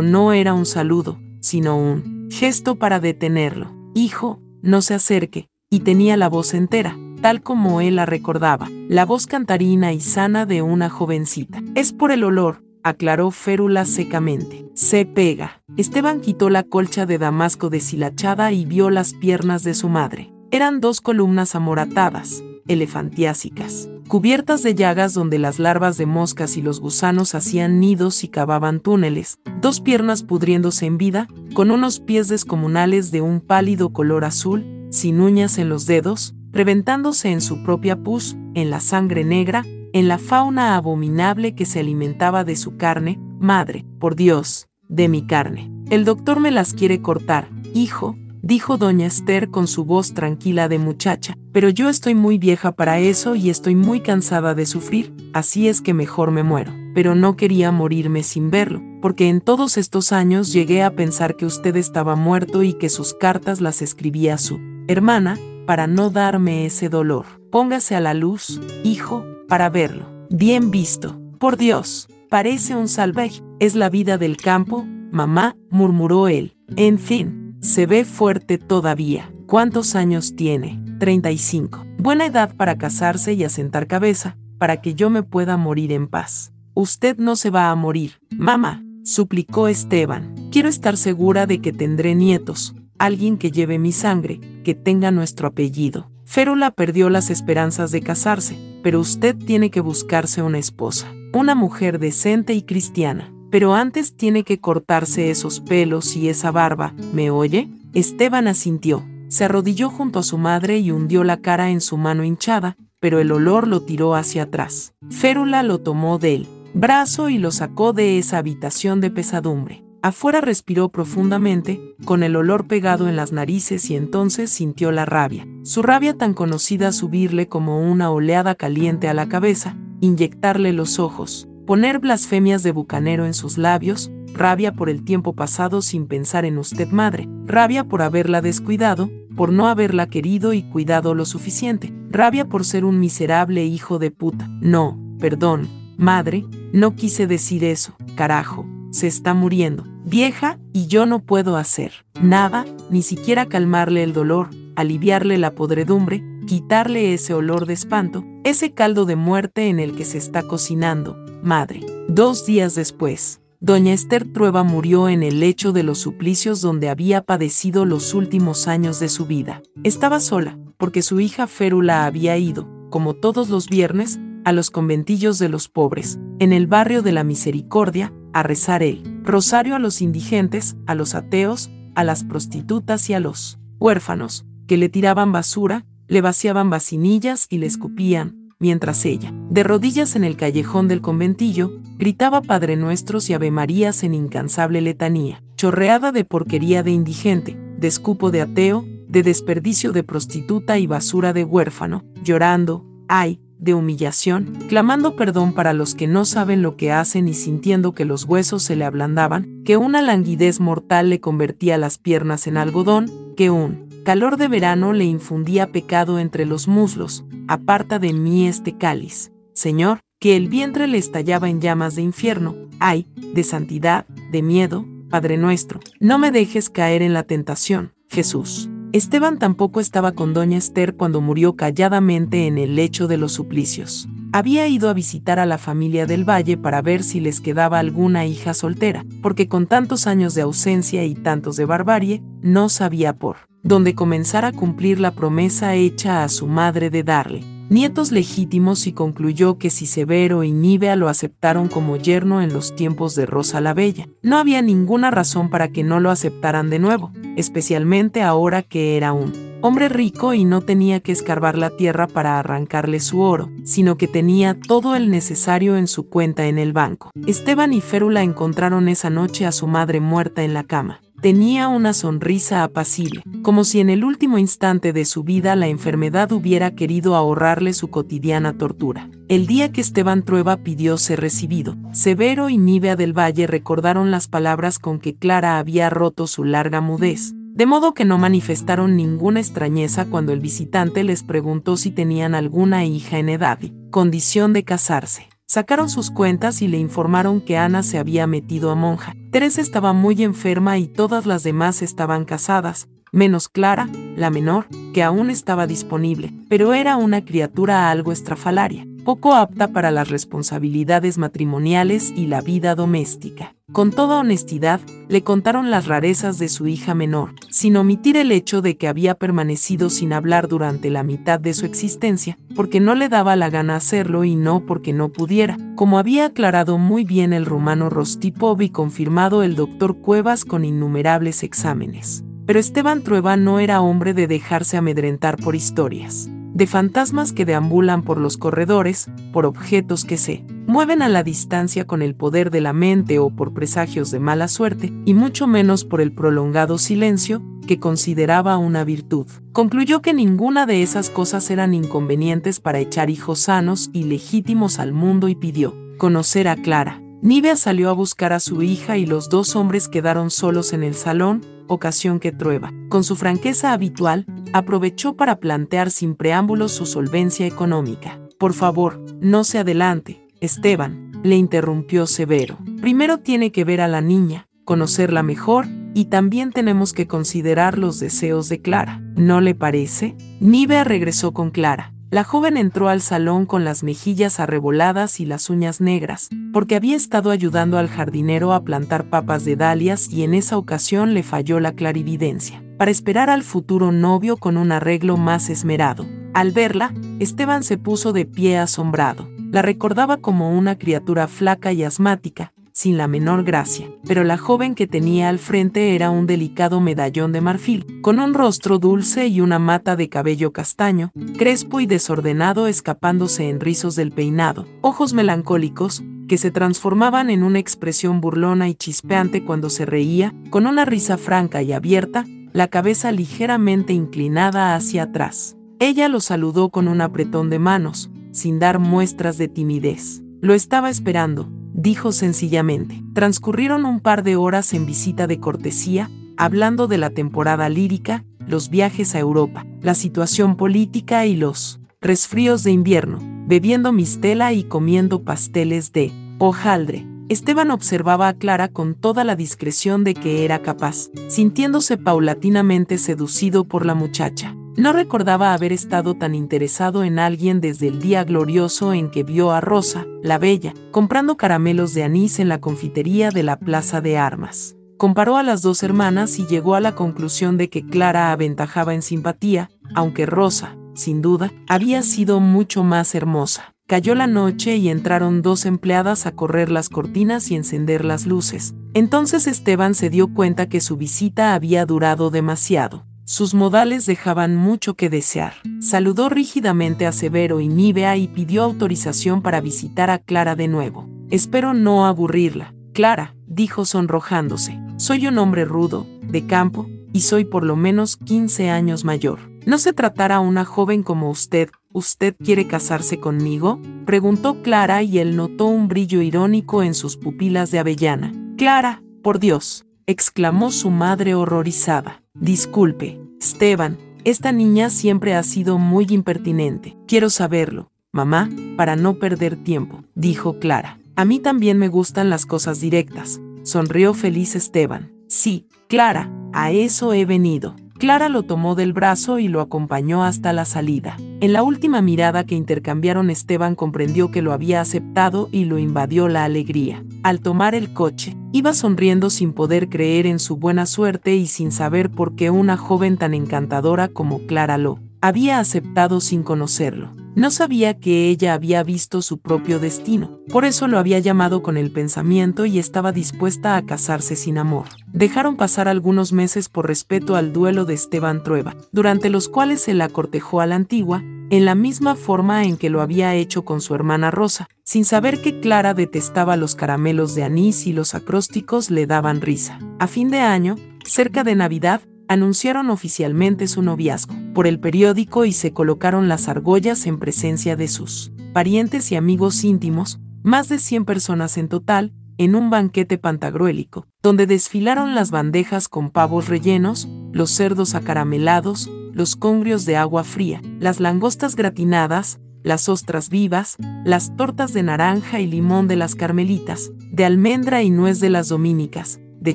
no era un saludo, sino un gesto para detenerlo. Hijo, no se acerque, y tenía la voz entera, tal como él la recordaba, la voz cantarina y sana de una jovencita. Es por el olor, aclaró Férula secamente. Se pega. Esteban quitó la colcha de damasco deshilachada y vio las piernas de su madre. Eran dos columnas amoratadas, elefantiásicas, cubiertas de llagas donde las larvas de moscas y los gusanos hacían nidos y cavaban túneles, dos piernas pudriéndose en vida, con unos pies descomunales de un pálido color azul, sin uñas en los dedos, reventándose en su propia pus, en la sangre negra, en la fauna abominable que se alimentaba de su carne, madre, por Dios, de mi carne. El doctor me las quiere cortar, hijo, dijo doña Esther con su voz tranquila de muchacha, pero yo estoy muy vieja para eso y estoy muy cansada de sufrir, así es que mejor me muero. Pero no quería morirme sin verlo, porque en todos estos años llegué a pensar que usted estaba muerto y que sus cartas las escribía su hermana, para no darme ese dolor. Póngase a la luz, hijo, para verlo. Bien visto. Por Dios, parece un salvaje. Es la vida del campo, mamá, murmuró él. En fin, se ve fuerte todavía. ¿Cuántos años tiene? 35. Buena edad para casarse y asentar cabeza, para que yo me pueda morir en paz. Usted no se va a morir, mamá, suplicó Esteban. Quiero estar segura de que tendré nietos, alguien que lleve mi sangre, que tenga nuestro apellido. Férula perdió las esperanzas de casarse, pero usted tiene que buscarse una esposa, una mujer decente y cristiana pero antes tiene que cortarse esos pelos y esa barba, ¿me oye? Esteban asintió, se arrodilló junto a su madre y hundió la cara en su mano hinchada, pero el olor lo tiró hacia atrás. Férula lo tomó del brazo y lo sacó de esa habitación de pesadumbre. Afuera respiró profundamente, con el olor pegado en las narices y entonces sintió la rabia. Su rabia tan conocida subirle como una oleada caliente a la cabeza, inyectarle los ojos, poner blasfemias de bucanero en sus labios, rabia por el tiempo pasado sin pensar en usted madre, rabia por haberla descuidado, por no haberla querido y cuidado lo suficiente, rabia por ser un miserable hijo de puta. No, perdón, madre, no quise decir eso, carajo, se está muriendo, vieja, y yo no puedo hacer nada, ni siquiera calmarle el dolor, aliviarle la podredumbre, quitarle ese olor de espanto, ese caldo de muerte en el que se está cocinando, madre. Dos días después, doña Esther Trueba murió en el lecho de los suplicios donde había padecido los últimos años de su vida. Estaba sola, porque su hija Férula había ido, como todos los viernes, a los conventillos de los pobres, en el barrio de la Misericordia, a rezar el rosario a los indigentes, a los ateos, a las prostitutas y a los huérfanos, que le tiraban basura, le vaciaban vacinillas y le escupían, mientras ella, de rodillas en el callejón del conventillo, gritaba Padre Nuestros y Ave Marías en incansable letanía, chorreada de porquería de indigente, de escupo de ateo, de desperdicio de prostituta y basura de huérfano, llorando, ay, de humillación, clamando perdón para los que no saben lo que hacen y sintiendo que los huesos se le ablandaban, que una languidez mortal le convertía las piernas en algodón, que un calor de verano le infundía pecado entre los muslos, aparta de mí este cáliz. Señor, que el vientre le estallaba en llamas de infierno, ay, de santidad, de miedo, Padre nuestro, no me dejes caer en la tentación, Jesús. Esteban tampoco estaba con doña Esther cuando murió calladamente en el lecho de los suplicios. Había ido a visitar a la familia del Valle para ver si les quedaba alguna hija soltera, porque con tantos años de ausencia y tantos de barbarie, no sabía por donde comenzara a cumplir la promesa hecha a su madre de darle nietos legítimos y concluyó que si Severo y Nívea lo aceptaron como yerno en los tiempos de Rosa la Bella, no había ninguna razón para que no lo aceptaran de nuevo, especialmente ahora que era un hombre rico y no tenía que escarbar la tierra para arrancarle su oro, sino que tenía todo el necesario en su cuenta en el banco. Esteban y Férula encontraron esa noche a su madre muerta en la cama. Tenía una sonrisa apacible, como si en el último instante de su vida la enfermedad hubiera querido ahorrarle su cotidiana tortura. El día que Esteban Trueba pidió ser recibido, Severo y Nívea del Valle recordaron las palabras con que Clara había roto su larga mudez, de modo que no manifestaron ninguna extrañeza cuando el visitante les preguntó si tenían alguna hija en edad y condición de casarse. Sacaron sus cuentas y le informaron que Ana se había metido a monja. Teresa estaba muy enferma y todas las demás estaban casadas, menos Clara, la menor, que aún estaba disponible, pero era una criatura algo estrafalaria poco apta para las responsabilidades matrimoniales y la vida doméstica. Con toda honestidad, le contaron las rarezas de su hija menor, sin omitir el hecho de que había permanecido sin hablar durante la mitad de su existencia, porque no le daba la gana hacerlo y no porque no pudiera, como había aclarado muy bien el rumano Rostipov y confirmado el doctor Cuevas con innumerables exámenes. Pero Esteban Trueba no era hombre de dejarse amedrentar por historias de fantasmas que deambulan por los corredores, por objetos que se mueven a la distancia con el poder de la mente o por presagios de mala suerte, y mucho menos por el prolongado silencio, que consideraba una virtud. Concluyó que ninguna de esas cosas eran inconvenientes para echar hijos sanos y legítimos al mundo y pidió conocer a Clara. Nivea salió a buscar a su hija y los dos hombres quedaron solos en el salón, ocasión que Trueba, con su franqueza habitual, aprovechó para plantear sin preámbulos su solvencia económica. Por favor, no se adelante, Esteban, le interrumpió Severo. Primero tiene que ver a la niña, conocerla mejor, y también tenemos que considerar los deseos de Clara. ¿No le parece? Nivea regresó con Clara. La joven entró al salón con las mejillas arreboladas y las uñas negras, porque había estado ayudando al jardinero a plantar papas de dalias y en esa ocasión le falló la clarividencia, para esperar al futuro novio con un arreglo más esmerado. Al verla, Esteban se puso de pie asombrado. La recordaba como una criatura flaca y asmática, sin la menor gracia, pero la joven que tenía al frente era un delicado medallón de marfil, con un rostro dulce y una mata de cabello castaño, crespo y desordenado escapándose en rizos del peinado, ojos melancólicos, que se transformaban en una expresión burlona y chispeante cuando se reía, con una risa franca y abierta, la cabeza ligeramente inclinada hacia atrás. Ella lo saludó con un apretón de manos, sin dar muestras de timidez. Lo estaba esperando, dijo sencillamente. Transcurrieron un par de horas en visita de cortesía, hablando de la temporada lírica, los viajes a Europa, la situación política y los resfríos de invierno, bebiendo mistela y comiendo pasteles de hojaldre. Esteban observaba a Clara con toda la discreción de que era capaz, sintiéndose paulatinamente seducido por la muchacha. No recordaba haber estado tan interesado en alguien desde el día glorioso en que vio a Rosa, la bella, comprando caramelos de anís en la confitería de la Plaza de Armas. Comparó a las dos hermanas y llegó a la conclusión de que Clara aventajaba en simpatía, aunque Rosa, sin duda, había sido mucho más hermosa. Cayó la noche y entraron dos empleadas a correr las cortinas y encender las luces. Entonces Esteban se dio cuenta que su visita había durado demasiado. Sus modales dejaban mucho que desear. Saludó rígidamente a Severo y Nivea y pidió autorización para visitar a Clara de nuevo. Espero no aburrirla. Clara, dijo sonrojándose, soy un hombre rudo, de campo, y soy por lo menos 15 años mayor. ¿No se tratará una joven como usted? ¿Usted quiere casarse conmigo? Preguntó Clara y él notó un brillo irónico en sus pupilas de avellana. Clara, por Dios, exclamó su madre horrorizada. Disculpe, Esteban, esta niña siempre ha sido muy impertinente. Quiero saberlo, mamá, para no perder tiempo, dijo Clara. A mí también me gustan las cosas directas, sonrió feliz Esteban. Sí, Clara, a eso he venido. Clara lo tomó del brazo y lo acompañó hasta la salida. En la última mirada que intercambiaron Esteban comprendió que lo había aceptado y lo invadió la alegría. Al tomar el coche, iba sonriendo sin poder creer en su buena suerte y sin saber por qué una joven tan encantadora como Clara lo había aceptado sin conocerlo. No sabía que ella había visto su propio destino, por eso lo había llamado con el pensamiento y estaba dispuesta a casarse sin amor. Dejaron pasar algunos meses por respeto al duelo de Esteban Trueba, durante los cuales se la cortejó a la antigua, en la misma forma en que lo había hecho con su hermana Rosa, sin saber que Clara detestaba los caramelos de anís y los acrósticos le daban risa. A fin de año, cerca de Navidad, anunciaron oficialmente su noviazgo por el periódico y se colocaron las argollas en presencia de sus parientes y amigos íntimos, más de 100 personas en total, en un banquete pantagruélico, donde desfilaron las bandejas con pavos rellenos, los cerdos acaramelados, los congrios de agua fría, las langostas gratinadas, las ostras vivas, las tortas de naranja y limón de las carmelitas, de almendra y nuez de las dominicas, de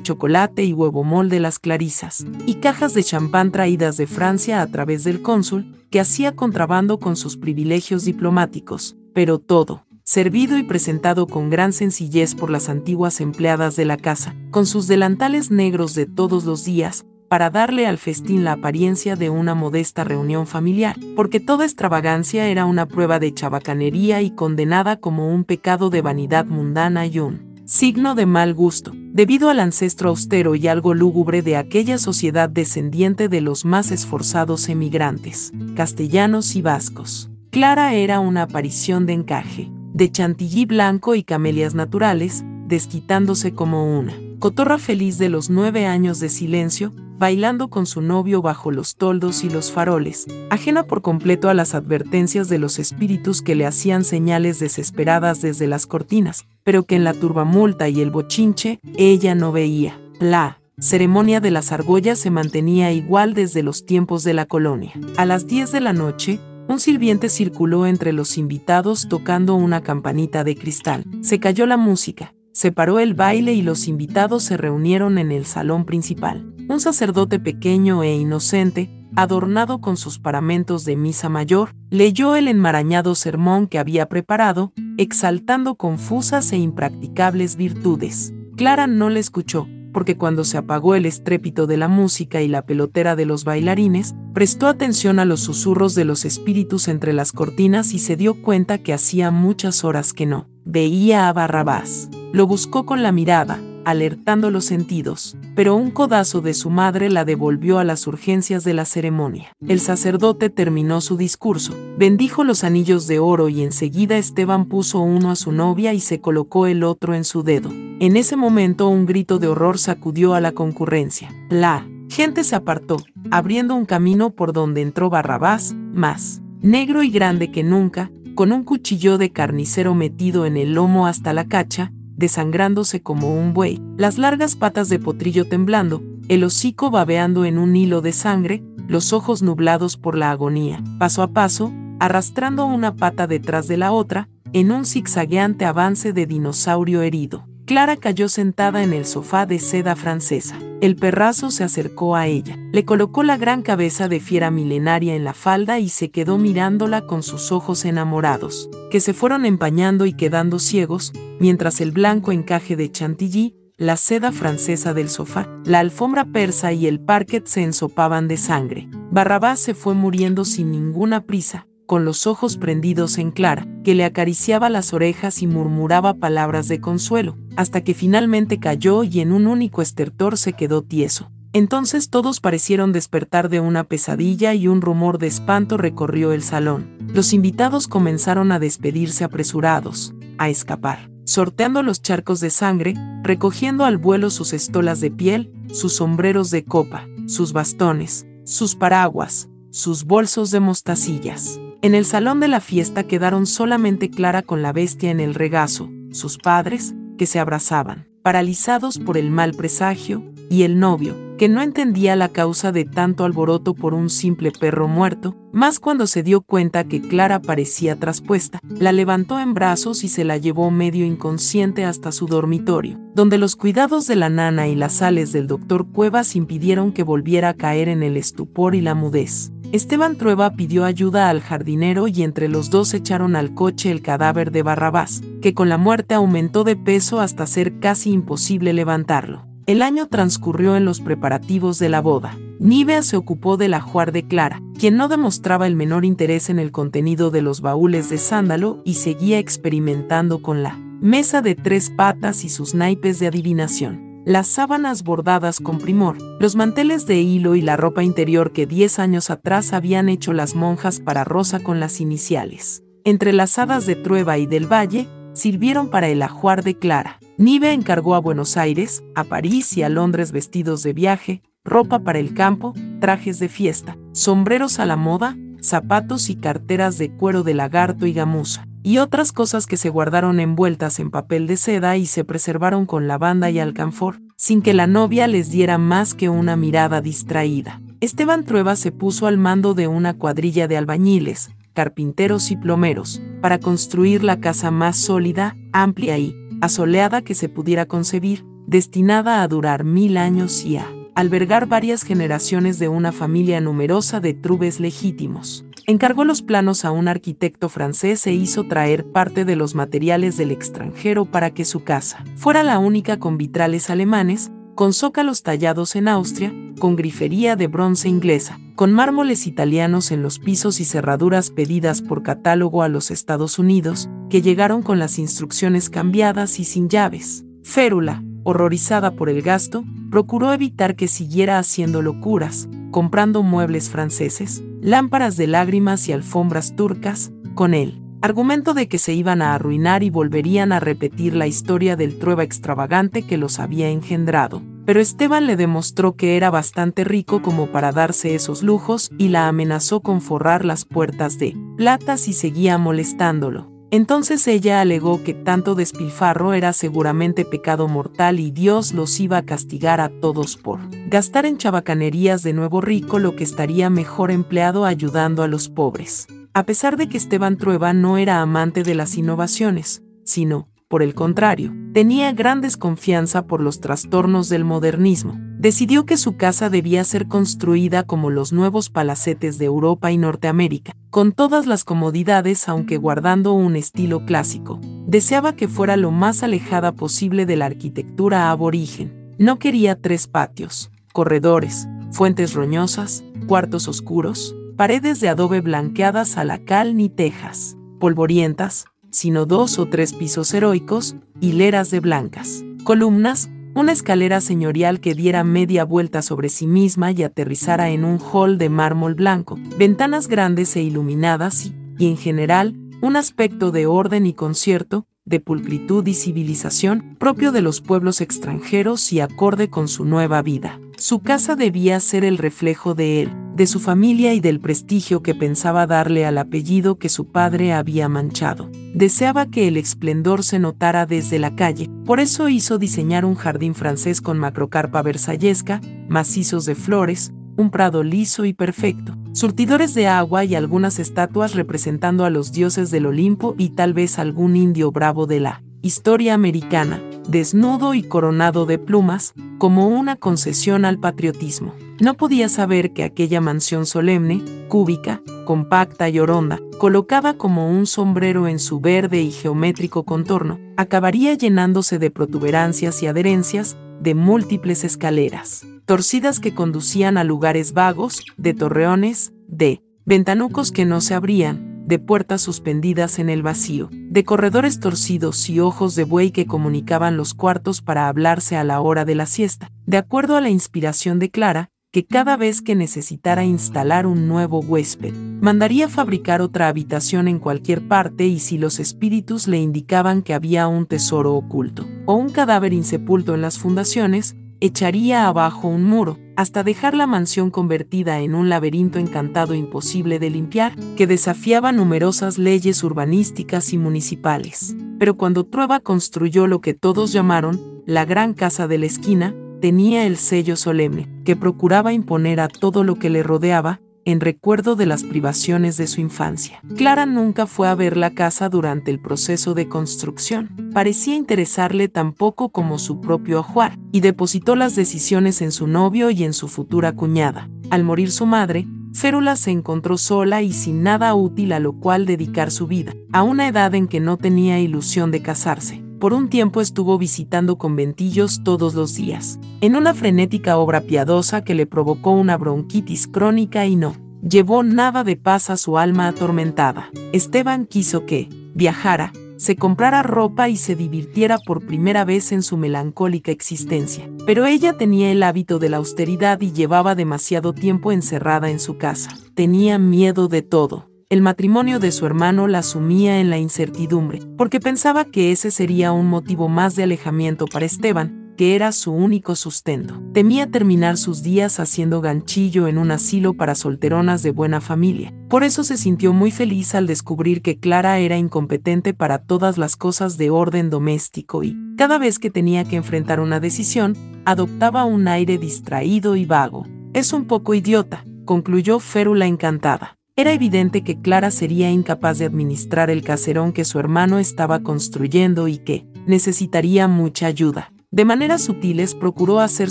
chocolate y huevo mol de las clarisas, y cajas de champán traídas de Francia a través del cónsul, que hacía contrabando con sus privilegios diplomáticos, pero todo, servido y presentado con gran sencillez por las antiguas empleadas de la casa, con sus delantales negros de todos los días, para darle al festín la apariencia de una modesta reunión familiar, porque toda extravagancia era una prueba de chabacanería y condenada como un pecado de vanidad mundana y un signo de mal gusto, debido al ancestro austero y algo lúgubre de aquella sociedad descendiente de los más esforzados emigrantes, castellanos y vascos. Clara era una aparición de encaje, de chantilly blanco y camelias naturales, desquitándose como una cotorra feliz de los nueve años de silencio, bailando con su novio bajo los toldos y los faroles, ajena por completo a las advertencias de los espíritus que le hacían señales desesperadas desde las cortinas, pero que en la turbamulta y el bochinche ella no veía. La ceremonia de las argollas se mantenía igual desde los tiempos de la colonia. A las 10 de la noche, un sirviente circuló entre los invitados tocando una campanita de cristal. Se cayó la música, se paró el baile y los invitados se reunieron en el salón principal. Un sacerdote pequeño e inocente, adornado con sus paramentos de misa mayor, leyó el enmarañado sermón que había preparado, exaltando confusas e impracticables virtudes. Clara no le escuchó, porque cuando se apagó el estrépito de la música y la pelotera de los bailarines, prestó atención a los susurros de los espíritus entre las cortinas y se dio cuenta que hacía muchas horas que no veía a Barrabás. Lo buscó con la mirada, alertando los sentidos, pero un codazo de su madre la devolvió a las urgencias de la ceremonia. El sacerdote terminó su discurso, bendijo los anillos de oro y enseguida Esteban puso uno a su novia y se colocó el otro en su dedo. En ese momento un grito de horror sacudió a la concurrencia. La gente se apartó, abriendo un camino por donde entró Barrabás, más negro y grande que nunca, con un cuchillo de carnicero metido en el lomo hasta la cacha, desangrándose como un buey, las largas patas de potrillo temblando, el hocico babeando en un hilo de sangre, los ojos nublados por la agonía, paso a paso, arrastrando una pata detrás de la otra, en un zigzagueante avance de dinosaurio herido. Clara cayó sentada en el sofá de seda francesa. El perrazo se acercó a ella, le colocó la gran cabeza de fiera milenaria en la falda y se quedó mirándola con sus ojos enamorados, que se fueron empañando y quedando ciegos, mientras el blanco encaje de chantilly, la seda francesa del sofá, la alfombra persa y el parquet se ensopaban de sangre. Barrabás se fue muriendo sin ninguna prisa, con los ojos prendidos en Clara, que le acariciaba las orejas y murmuraba palabras de consuelo, hasta que finalmente cayó y en un único estertor se quedó tieso. Entonces todos parecieron despertar de una pesadilla y un rumor de espanto recorrió el salón. Los invitados comenzaron a despedirse apresurados, a escapar, sorteando los charcos de sangre, recogiendo al vuelo sus estolas de piel, sus sombreros de copa, sus bastones, sus paraguas, sus bolsos de mostacillas. En el salón de la fiesta quedaron solamente Clara con la bestia en el regazo, sus padres, que se abrazaban, paralizados por el mal presagio, y el novio, que no entendía la causa de tanto alboroto por un simple perro muerto, más cuando se dio cuenta que Clara parecía traspuesta, la levantó en brazos y se la llevó medio inconsciente hasta su dormitorio, donde los cuidados de la nana y las sales del doctor Cuevas impidieron que volviera a caer en el estupor y la mudez. Esteban Trueba pidió ayuda al jardinero y entre los dos echaron al coche el cadáver de Barrabás, que con la muerte aumentó de peso hasta ser casi imposible levantarlo. El año transcurrió en los preparativos de la boda. Nivea se ocupó del ajuar de Clara, quien no demostraba el menor interés en el contenido de los baúles de sándalo y seguía experimentando con la mesa de tres patas y sus naipes de adivinación las sábanas bordadas con primor, los manteles de hilo y la ropa interior que diez años atrás habían hecho las monjas para Rosa con las iniciales. Entre las hadas de Trueba y del Valle, sirvieron para el ajuar de Clara. Nive encargó a Buenos Aires, a París y a Londres vestidos de viaje, ropa para el campo, trajes de fiesta, sombreros a la moda, zapatos y carteras de cuero de lagarto y gamuza. Y otras cosas que se guardaron envueltas en papel de seda y se preservaron con lavanda y alcanfor, sin que la novia les diera más que una mirada distraída. Esteban Trueba se puso al mando de una cuadrilla de albañiles, carpinteros y plomeros, para construir la casa más sólida, amplia y asoleada que se pudiera concebir, destinada a durar mil años y a albergar varias generaciones de una familia numerosa de trubes legítimos. Encargó los planos a un arquitecto francés e hizo traer parte de los materiales del extranjero para que su casa fuera la única con vitrales alemanes, con zócalos tallados en Austria, con grifería de bronce inglesa, con mármoles italianos en los pisos y cerraduras pedidas por catálogo a los Estados Unidos, que llegaron con las instrucciones cambiadas y sin llaves. Férula, horrorizada por el gasto, procuró evitar que siguiera haciendo locuras, comprando muebles franceses, lámparas de lágrimas y alfombras turcas, con él argumento de que se iban a arruinar y volverían a repetir la historia del trueba extravagante que los había engendrado. Pero Esteban le demostró que era bastante rico como para darse esos lujos y la amenazó con forrar las puertas de plata si seguía molestándolo. Entonces ella alegó que tanto despilfarro era seguramente pecado mortal y Dios los iba a castigar a todos por gastar en chabacanerías de nuevo rico lo que estaría mejor empleado ayudando a los pobres. A pesar de que Esteban Trueba no era amante de las innovaciones, sino, por el contrario, tenía gran desconfianza por los trastornos del modernismo. Decidió que su casa debía ser construida como los nuevos palacetes de Europa y Norteamérica, con todas las comodidades aunque guardando un estilo clásico. Deseaba que fuera lo más alejada posible de la arquitectura aborigen. No quería tres patios, corredores, fuentes roñosas, cuartos oscuros, paredes de adobe blanqueadas a la cal ni tejas, polvorientas, sino dos o tres pisos heroicos, hileras de blancas, columnas, una escalera señorial que diera media vuelta sobre sí misma y aterrizara en un hall de mármol blanco, ventanas grandes e iluminadas y, y en general, un aspecto de orden y concierto, de pulcritud y civilización propio de los pueblos extranjeros y acorde con su nueva vida. Su casa debía ser el reflejo de él, de su familia y del prestigio que pensaba darle al apellido que su padre había manchado. Deseaba que el esplendor se notara desde la calle, por eso hizo diseñar un jardín francés con macrocarpa versallesca, macizos de flores, un prado liso y perfecto, surtidores de agua y algunas estatuas representando a los dioses del Olimpo y tal vez algún indio bravo de la historia americana, desnudo y coronado de plumas, como una concesión al patriotismo. No podía saber que aquella mansión solemne, cúbica, compacta y oronda, colocada como un sombrero en su verde y geométrico contorno, acabaría llenándose de protuberancias y adherencias, de múltiples escaleras, torcidas que conducían a lugares vagos, de torreones, de ventanucos que no se abrían, de puertas suspendidas en el vacío, de corredores torcidos y ojos de buey que comunicaban los cuartos para hablarse a la hora de la siesta, de acuerdo a la inspiración de Clara, que cada vez que necesitara instalar un nuevo huésped, mandaría fabricar otra habitación en cualquier parte y si los espíritus le indicaban que había un tesoro oculto o un cadáver insepulto en las fundaciones, echaría abajo un muro, hasta dejar la mansión convertida en un laberinto encantado imposible de limpiar, que desafiaba numerosas leyes urbanísticas y municipales. Pero cuando Trueba construyó lo que todos llamaron la gran casa de la esquina, tenía el sello solemne, que procuraba imponer a todo lo que le rodeaba, en recuerdo de las privaciones de su infancia. Clara nunca fue a ver la casa durante el proceso de construcción. Parecía interesarle tan poco como su propio ajuar, y depositó las decisiones en su novio y en su futura cuñada. Al morir su madre, Férula se encontró sola y sin nada útil a lo cual dedicar su vida, a una edad en que no tenía ilusión de casarse. Por un tiempo estuvo visitando conventillos todos los días, en una frenética obra piadosa que le provocó una bronquitis crónica y no llevó nada de paz a su alma atormentada. Esteban quiso que viajara, se comprara ropa y se divirtiera por primera vez en su melancólica existencia. Pero ella tenía el hábito de la austeridad y llevaba demasiado tiempo encerrada en su casa. Tenía miedo de todo el matrimonio de su hermano la sumía en la incertidumbre, porque pensaba que ese sería un motivo más de alejamiento para Esteban, que era su único sustento. Temía terminar sus días haciendo ganchillo en un asilo para solteronas de buena familia. Por eso se sintió muy feliz al descubrir que Clara era incompetente para todas las cosas de orden doméstico y, cada vez que tenía que enfrentar una decisión, adoptaba un aire distraído y vago. Es un poco idiota, concluyó Férula encantada. Era evidente que Clara sería incapaz de administrar el caserón que su hermano estaba construyendo y que necesitaría mucha ayuda. De maneras sutiles procuró hacer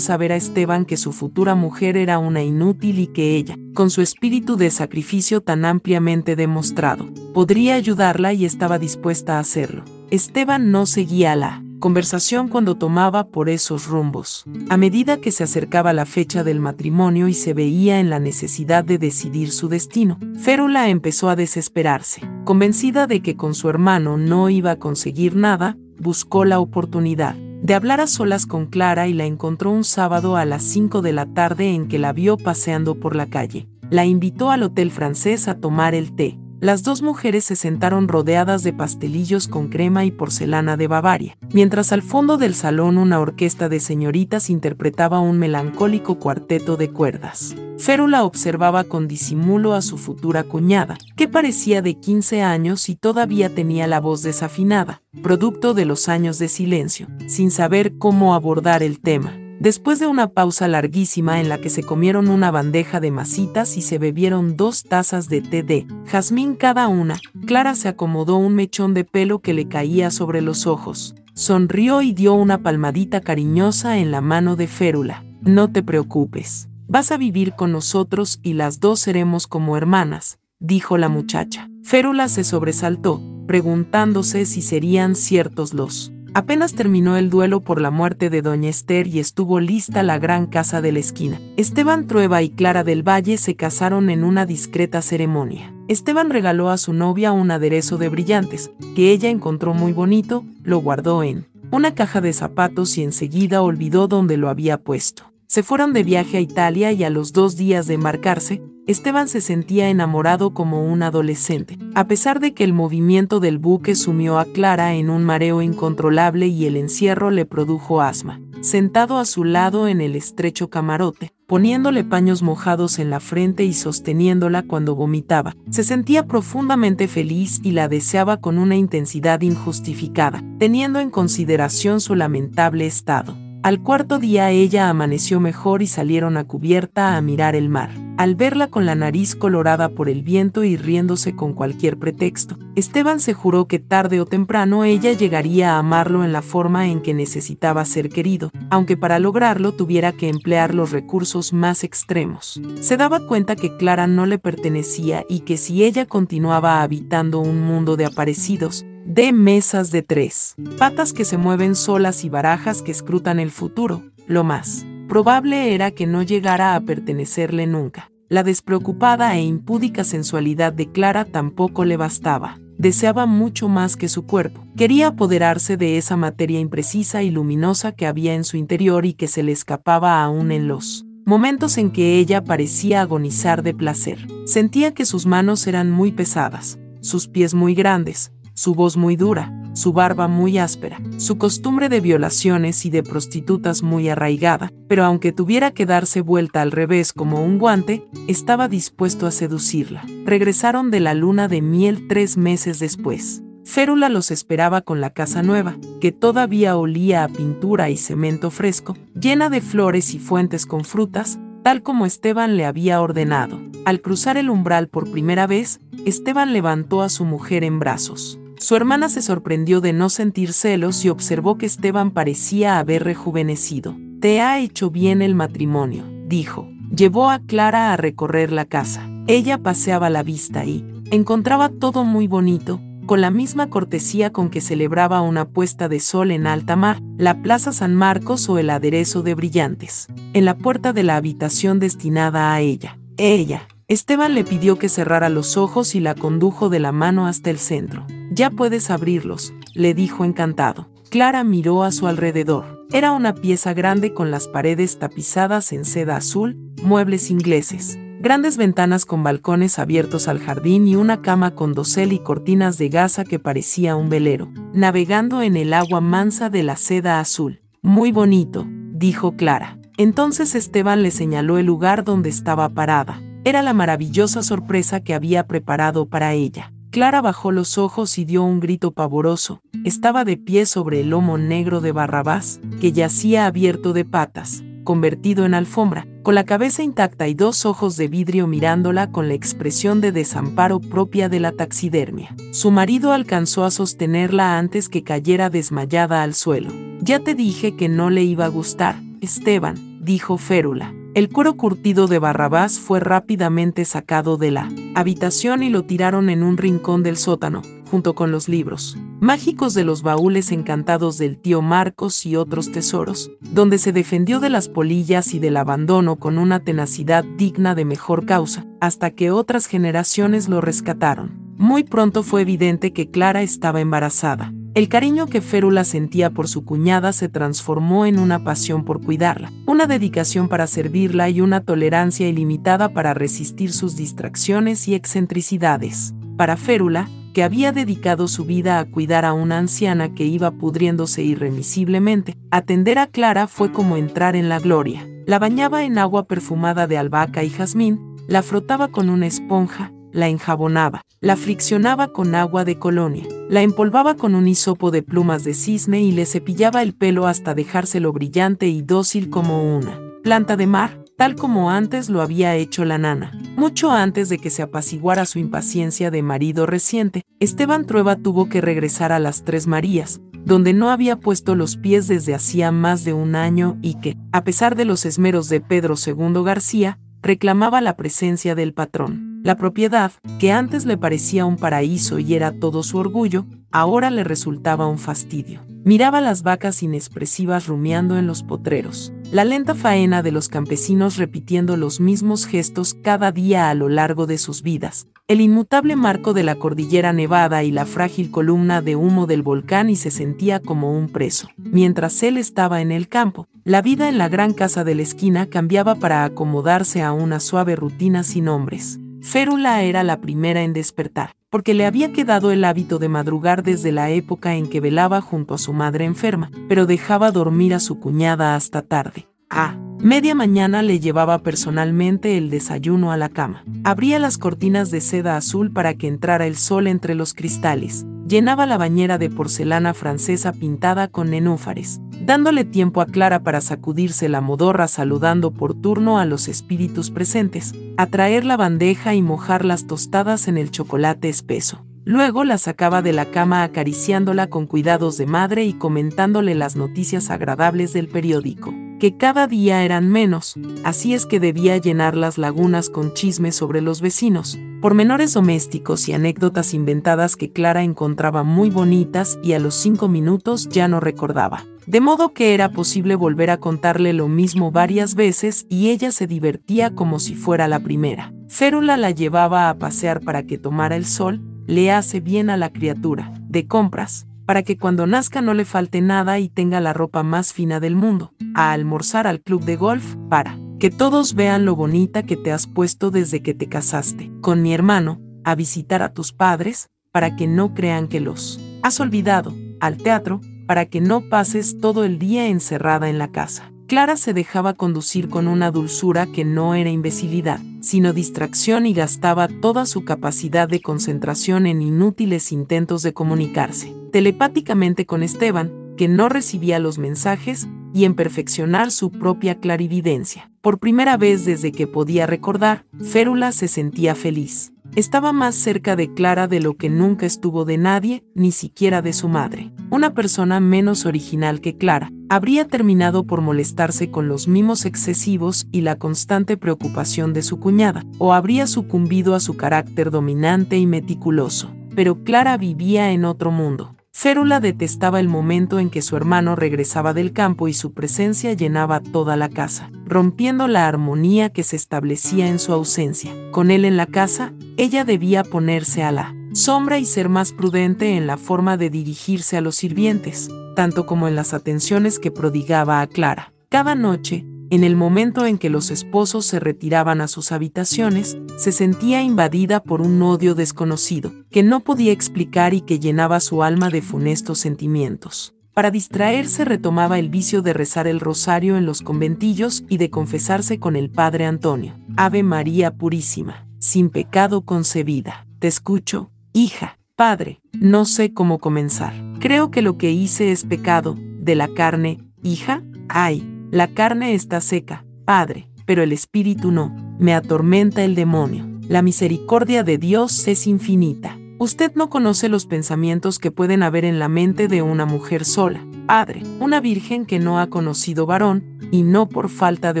saber a Esteban que su futura mujer era una inútil y que ella, con su espíritu de sacrificio tan ampliamente demostrado, podría ayudarla y estaba dispuesta a hacerlo. Esteban no seguía la conversación cuando tomaba por esos rumbos. A medida que se acercaba la fecha del matrimonio y se veía en la necesidad de decidir su destino, Férula empezó a desesperarse. Convencida de que con su hermano no iba a conseguir nada, buscó la oportunidad de hablar a solas con Clara y la encontró un sábado a las 5 de la tarde en que la vio paseando por la calle. La invitó al hotel francés a tomar el té. Las dos mujeres se sentaron rodeadas de pastelillos con crema y porcelana de Bavaria, mientras al fondo del salón una orquesta de señoritas interpretaba un melancólico cuarteto de cuerdas. Férula observaba con disimulo a su futura cuñada, que parecía de 15 años y todavía tenía la voz desafinada, producto de los años de silencio, sin saber cómo abordar el tema. Después de una pausa larguísima en la que se comieron una bandeja de masitas y se bebieron dos tazas de té de jazmín cada una, Clara se acomodó un mechón de pelo que le caía sobre los ojos, sonrió y dio una palmadita cariñosa en la mano de Férula. No te preocupes, vas a vivir con nosotros y las dos seremos como hermanas, dijo la muchacha. Férula se sobresaltó, preguntándose si serían ciertos los Apenas terminó el duelo por la muerte de Doña Esther y estuvo lista la gran casa de la esquina. Esteban Trueba y Clara del Valle se casaron en una discreta ceremonia. Esteban regaló a su novia un aderezo de brillantes, que ella encontró muy bonito, lo guardó en una caja de zapatos y enseguida olvidó dónde lo había puesto. Se fueron de viaje a Italia y a los dos días de embarcarse, Esteban se sentía enamorado como un adolescente, a pesar de que el movimiento del buque sumió a Clara en un mareo incontrolable y el encierro le produjo asma. Sentado a su lado en el estrecho camarote, poniéndole paños mojados en la frente y sosteniéndola cuando vomitaba, se sentía profundamente feliz y la deseaba con una intensidad injustificada, teniendo en consideración su lamentable estado. Al cuarto día ella amaneció mejor y salieron a cubierta a mirar el mar. Al verla con la nariz colorada por el viento y riéndose con cualquier pretexto, Esteban se juró que tarde o temprano ella llegaría a amarlo en la forma en que necesitaba ser querido, aunque para lograrlo tuviera que emplear los recursos más extremos. Se daba cuenta que Clara no le pertenecía y que si ella continuaba habitando un mundo de aparecidos, de mesas de tres, patas que se mueven solas y barajas que escrutan el futuro, lo más probable era que no llegara a pertenecerle nunca. La despreocupada e impúdica sensualidad de Clara tampoco le bastaba. Deseaba mucho más que su cuerpo. Quería apoderarse de esa materia imprecisa y luminosa que había en su interior y que se le escapaba aún en los momentos en que ella parecía agonizar de placer. Sentía que sus manos eran muy pesadas, sus pies muy grandes, su voz muy dura, su barba muy áspera, su costumbre de violaciones y de prostitutas muy arraigada, pero aunque tuviera que darse vuelta al revés como un guante, estaba dispuesto a seducirla. Regresaron de la luna de miel tres meses después. Férula los esperaba con la casa nueva, que todavía olía a pintura y cemento fresco, llena de flores y fuentes con frutas, tal como Esteban le había ordenado. Al cruzar el umbral por primera vez, Esteban levantó a su mujer en brazos. Su hermana se sorprendió de no sentir celos y observó que Esteban parecía haber rejuvenecido. Te ha hecho bien el matrimonio, dijo. Llevó a Clara a recorrer la casa. Ella paseaba la vista y encontraba todo muy bonito, con la misma cortesía con que celebraba una puesta de sol en alta mar, la Plaza San Marcos o el aderezo de brillantes, en la puerta de la habitación destinada a ella. Ella. Esteban le pidió que cerrara los ojos y la condujo de la mano hasta el centro. Ya puedes abrirlos, le dijo encantado. Clara miró a su alrededor. Era una pieza grande con las paredes tapizadas en seda azul, muebles ingleses, grandes ventanas con balcones abiertos al jardín y una cama con dosel y cortinas de gasa que parecía un velero, navegando en el agua mansa de la seda azul. Muy bonito, dijo Clara. Entonces Esteban le señaló el lugar donde estaba parada. Era la maravillosa sorpresa que había preparado para ella. Clara bajó los ojos y dio un grito pavoroso. Estaba de pie sobre el lomo negro de Barrabás, que yacía abierto de patas, convertido en alfombra, con la cabeza intacta y dos ojos de vidrio mirándola con la expresión de desamparo propia de la taxidermia. Su marido alcanzó a sostenerla antes que cayera desmayada al suelo. Ya te dije que no le iba a gustar, Esteban, dijo Férula. El cuero curtido de Barrabás fue rápidamente sacado de la habitación y lo tiraron en un rincón del sótano, junto con los libros mágicos de los baúles encantados del tío Marcos y otros tesoros, donde se defendió de las polillas y del abandono con una tenacidad digna de mejor causa, hasta que otras generaciones lo rescataron. Muy pronto fue evidente que Clara estaba embarazada. El cariño que Férula sentía por su cuñada se transformó en una pasión por cuidarla, una dedicación para servirla y una tolerancia ilimitada para resistir sus distracciones y excentricidades. Para Férula, que había dedicado su vida a cuidar a una anciana que iba pudriéndose irremisiblemente, atender a Clara fue como entrar en la gloria. La bañaba en agua perfumada de albahaca y jazmín, la frotaba con una esponja, la enjabonaba, la friccionaba con agua de colonia, la empolvaba con un hisopo de plumas de cisne y le cepillaba el pelo hasta dejárselo brillante y dócil como una planta de mar, tal como antes lo había hecho la nana. Mucho antes de que se apaciguara su impaciencia de marido reciente, Esteban Trueba tuvo que regresar a las Tres Marías, donde no había puesto los pies desde hacía más de un año y que, a pesar de los esmeros de Pedro II García, reclamaba la presencia del patrón. La propiedad, que antes le parecía un paraíso y era todo su orgullo, ahora le resultaba un fastidio. Miraba las vacas inexpresivas rumiando en los potreros, la lenta faena de los campesinos repitiendo los mismos gestos cada día a lo largo de sus vidas, el inmutable marco de la cordillera nevada y la frágil columna de humo del volcán y se sentía como un preso. Mientras él estaba en el campo, la vida en la gran casa de la esquina cambiaba para acomodarse a una suave rutina sin hombres. Férula era la primera en despertar, porque le había quedado el hábito de madrugar desde la época en que velaba junto a su madre enferma, pero dejaba dormir a su cuñada hasta tarde. A media mañana le llevaba personalmente el desayuno a la cama. Abría las cortinas de seda azul para que entrara el sol entre los cristales. Llenaba la bañera de porcelana francesa pintada con nenúfares, dándole tiempo a Clara para sacudirse la modorra saludando por turno a los espíritus presentes, atraer la bandeja y mojar las tostadas en el chocolate espeso. Luego la sacaba de la cama acariciándola con cuidados de madre y comentándole las noticias agradables del periódico que cada día eran menos, así es que debía llenar las lagunas con chismes sobre los vecinos, pormenores domésticos y anécdotas inventadas que Clara encontraba muy bonitas y a los cinco minutos ya no recordaba. De modo que era posible volver a contarle lo mismo varias veces y ella se divertía como si fuera la primera. Férula la llevaba a pasear para que tomara el sol, le hace bien a la criatura, de compras, para que cuando nazca no le falte nada y tenga la ropa más fina del mundo, a almorzar al club de golf, para que todos vean lo bonita que te has puesto desde que te casaste, con mi hermano, a visitar a tus padres, para que no crean que los has olvidado, al teatro, para que no pases todo el día encerrada en la casa. Clara se dejaba conducir con una dulzura que no era imbecilidad, sino distracción y gastaba toda su capacidad de concentración en inútiles intentos de comunicarse telepáticamente con Esteban, que no recibía los mensajes, y en perfeccionar su propia clarividencia. Por primera vez desde que podía recordar, Férula se sentía feliz. Estaba más cerca de Clara de lo que nunca estuvo de nadie, ni siquiera de su madre. Una persona menos original que Clara habría terminado por molestarse con los mimos excesivos y la constante preocupación de su cuñada, o habría sucumbido a su carácter dominante y meticuloso. Pero Clara vivía en otro mundo. Férula detestaba el momento en que su hermano regresaba del campo y su presencia llenaba toda la casa, rompiendo la armonía que se establecía en su ausencia. Con él en la casa, ella debía ponerse a la sombra y ser más prudente en la forma de dirigirse a los sirvientes, tanto como en las atenciones que prodigaba a Clara. Cada noche, en el momento en que los esposos se retiraban a sus habitaciones, se sentía invadida por un odio desconocido, que no podía explicar y que llenaba su alma de funestos sentimientos. Para distraerse retomaba el vicio de rezar el rosario en los conventillos y de confesarse con el Padre Antonio. Ave María Purísima, sin pecado concebida. Te escucho, hija. Padre, no sé cómo comenzar. Creo que lo que hice es pecado, de la carne, hija. Ay, la carne está seca, Padre, pero el espíritu no. Me atormenta el demonio. La misericordia de Dios es infinita. Usted no conoce los pensamientos que pueden haber en la mente de una mujer sola, padre, una virgen que no ha conocido varón, y no por falta de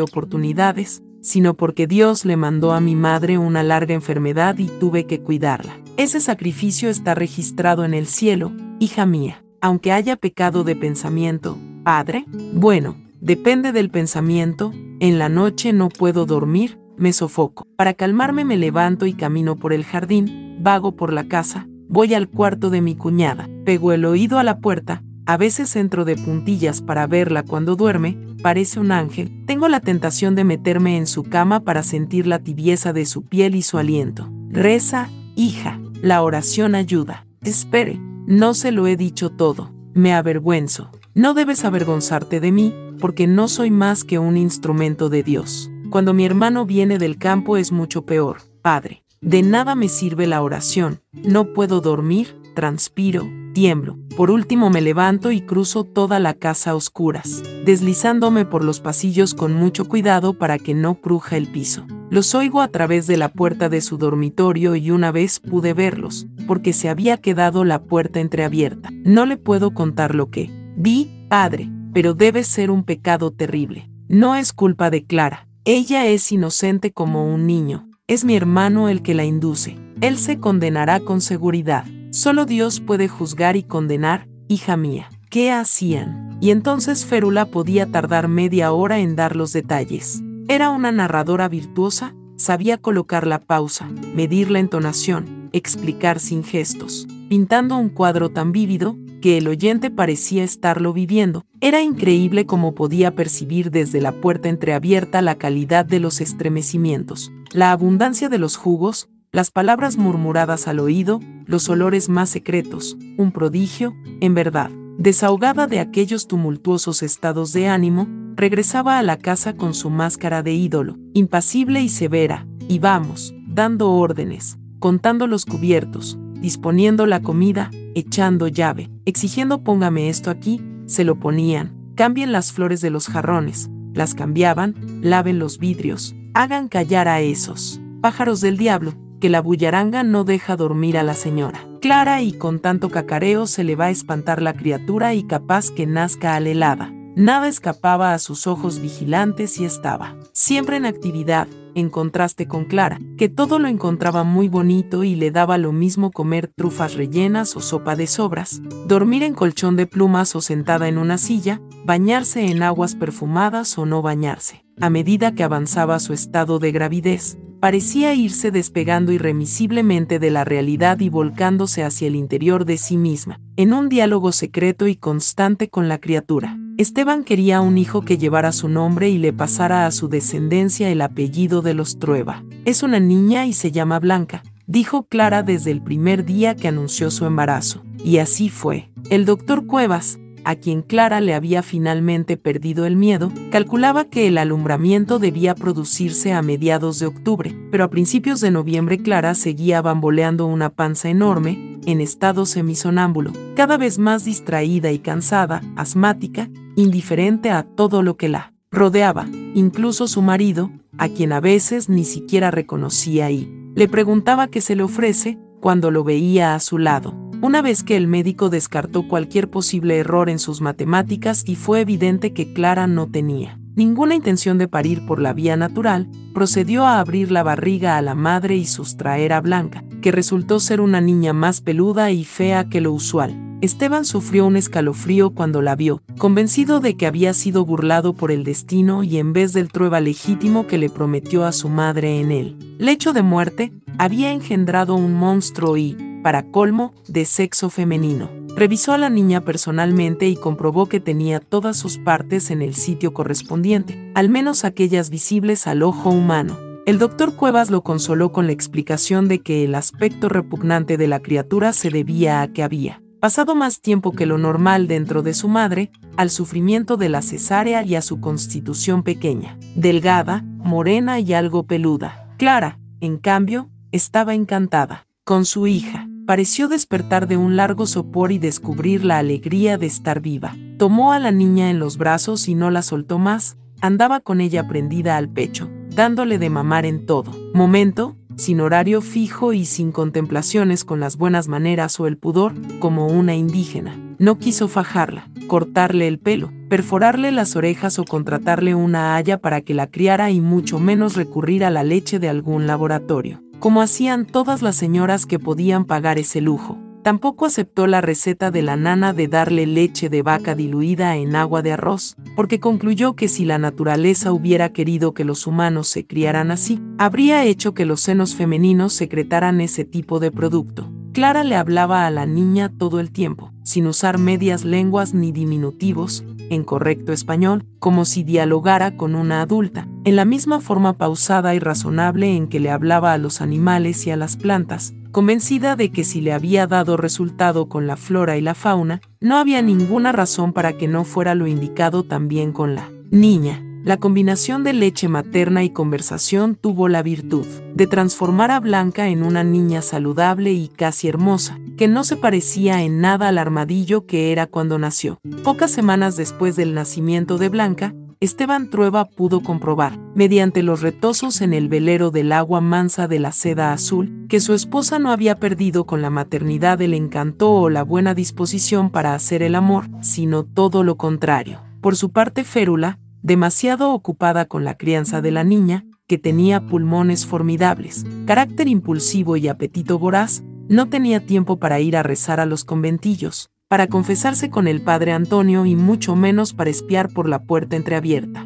oportunidades, sino porque Dios le mandó a mi madre una larga enfermedad y tuve que cuidarla. Ese sacrificio está registrado en el cielo, hija mía, aunque haya pecado de pensamiento, padre, bueno, depende del pensamiento, en la noche no puedo dormir, me sofoco. Para calmarme me levanto y camino por el jardín, vago por la casa, voy al cuarto de mi cuñada, pego el oído a la puerta, a veces entro de puntillas para verla cuando duerme, parece un ángel, tengo la tentación de meterme en su cama para sentir la tibieza de su piel y su aliento. Reza, hija, la oración ayuda. Espere, no se lo he dicho todo, me avergüenzo. No debes avergonzarte de mí, porque no soy más que un instrumento de Dios. Cuando mi hermano viene del campo es mucho peor, Padre. De nada me sirve la oración, no puedo dormir, transpiro, tiemblo. Por último me levanto y cruzo toda la casa a oscuras, deslizándome por los pasillos con mucho cuidado para que no cruja el piso. Los oigo a través de la puerta de su dormitorio y una vez pude verlos, porque se había quedado la puerta entreabierta. No le puedo contar lo que vi, padre, pero debe ser un pecado terrible. No es culpa de Clara. Ella es inocente como un niño, es mi hermano el que la induce. Él se condenará con seguridad. Solo Dios puede juzgar y condenar, hija mía. ¿Qué hacían? Y entonces Férula podía tardar media hora en dar los detalles. Era una narradora virtuosa, sabía colocar la pausa, medir la entonación, explicar sin gestos, pintando un cuadro tan vívido que el oyente parecía estarlo viviendo. Era increíble cómo podía percibir desde la puerta entreabierta la calidad de los estremecimientos, la abundancia de los jugos, las palabras murmuradas al oído, los olores más secretos, un prodigio, en verdad. Desahogada de aquellos tumultuosos estados de ánimo, regresaba a la casa con su máscara de ídolo, impasible y severa, y vamos, dando órdenes, contando los cubiertos, disponiendo la comida, echando llave, exigiendo póngame esto aquí, se lo ponían, cambien las flores de los jarrones, las cambiaban, laven los vidrios, hagan callar a esos pájaros del diablo, que la bullaranga no deja dormir a la señora. Clara y con tanto cacareo se le va a espantar la criatura y capaz que nazca alelada. Nada escapaba a sus ojos vigilantes y estaba siempre en actividad, en contraste con Clara, que todo lo encontraba muy bonito y le daba lo mismo comer trufas rellenas o sopa de sobras, dormir en colchón de plumas o sentada en una silla, bañarse en aguas perfumadas o no bañarse. A medida que avanzaba su estado de gravidez, parecía irse despegando irremisiblemente de la realidad y volcándose hacia el interior de sí misma, en un diálogo secreto y constante con la criatura. Esteban quería un hijo que llevara su nombre y le pasara a su descendencia el apellido de los Trueba. Es una niña y se llama Blanca, dijo Clara desde el primer día que anunció su embarazo. Y así fue. El doctor Cuevas, a quien Clara le había finalmente perdido el miedo, calculaba que el alumbramiento debía producirse a mediados de octubre, pero a principios de noviembre Clara seguía bamboleando una panza enorme, en estado semisonámbulo, cada vez más distraída y cansada, asmática, indiferente a todo lo que la rodeaba, incluso su marido, a quien a veces ni siquiera reconocía y le preguntaba qué se le ofrece cuando lo veía a su lado. Una vez que el médico descartó cualquier posible error en sus matemáticas y fue evidente que Clara no tenía ninguna intención de parir por la vía natural, procedió a abrir la barriga a la madre y sustraer a Blanca, que resultó ser una niña más peluda y fea que lo usual. Esteban sufrió un escalofrío cuando la vio, convencido de que había sido burlado por el destino y en vez del trueba legítimo que le prometió a su madre en él. Lecho de muerte, había engendrado un monstruo y, para colmo, de sexo femenino. Revisó a la niña personalmente y comprobó que tenía todas sus partes en el sitio correspondiente, al menos aquellas visibles al ojo humano. El doctor Cuevas lo consoló con la explicación de que el aspecto repugnante de la criatura se debía a que había pasado más tiempo que lo normal dentro de su madre, al sufrimiento de la cesárea y a su constitución pequeña, delgada, morena y algo peluda. Clara, en cambio, estaba encantada con su hija. Pareció despertar de un largo sopor y descubrir la alegría de estar viva. Tomó a la niña en los brazos y no la soltó más, andaba con ella prendida al pecho, dándole de mamar en todo momento, sin horario fijo y sin contemplaciones con las buenas maneras o el pudor, como una indígena. No quiso fajarla, cortarle el pelo, perforarle las orejas o contratarle una haya para que la criara y mucho menos recurrir a la leche de algún laboratorio, como hacían todas las señoras que podían pagar ese lujo. Tampoco aceptó la receta de la nana de darle leche de vaca diluida en agua de arroz, porque concluyó que si la naturaleza hubiera querido que los humanos se criaran así, habría hecho que los senos femeninos secretaran ese tipo de producto. Clara le hablaba a la niña todo el tiempo, sin usar medias lenguas ni diminutivos, en correcto español, como si dialogara con una adulta, en la misma forma pausada y razonable en que le hablaba a los animales y a las plantas, convencida de que si le había dado resultado con la flora y la fauna, no había ninguna razón para que no fuera lo indicado también con la niña. La combinación de leche materna y conversación tuvo la virtud de transformar a Blanca en una niña saludable y casi hermosa, que no se parecía en nada al armadillo que era cuando nació. Pocas semanas después del nacimiento de Blanca, Esteban Trueba pudo comprobar, mediante los retosos en el velero del agua mansa de la seda azul, que su esposa no había perdido con la maternidad el encanto o la buena disposición para hacer el amor, sino todo lo contrario. Por su parte Férula, demasiado ocupada con la crianza de la niña, que tenía pulmones formidables, carácter impulsivo y apetito voraz, no tenía tiempo para ir a rezar a los conventillos, para confesarse con el padre Antonio y mucho menos para espiar por la puerta entreabierta.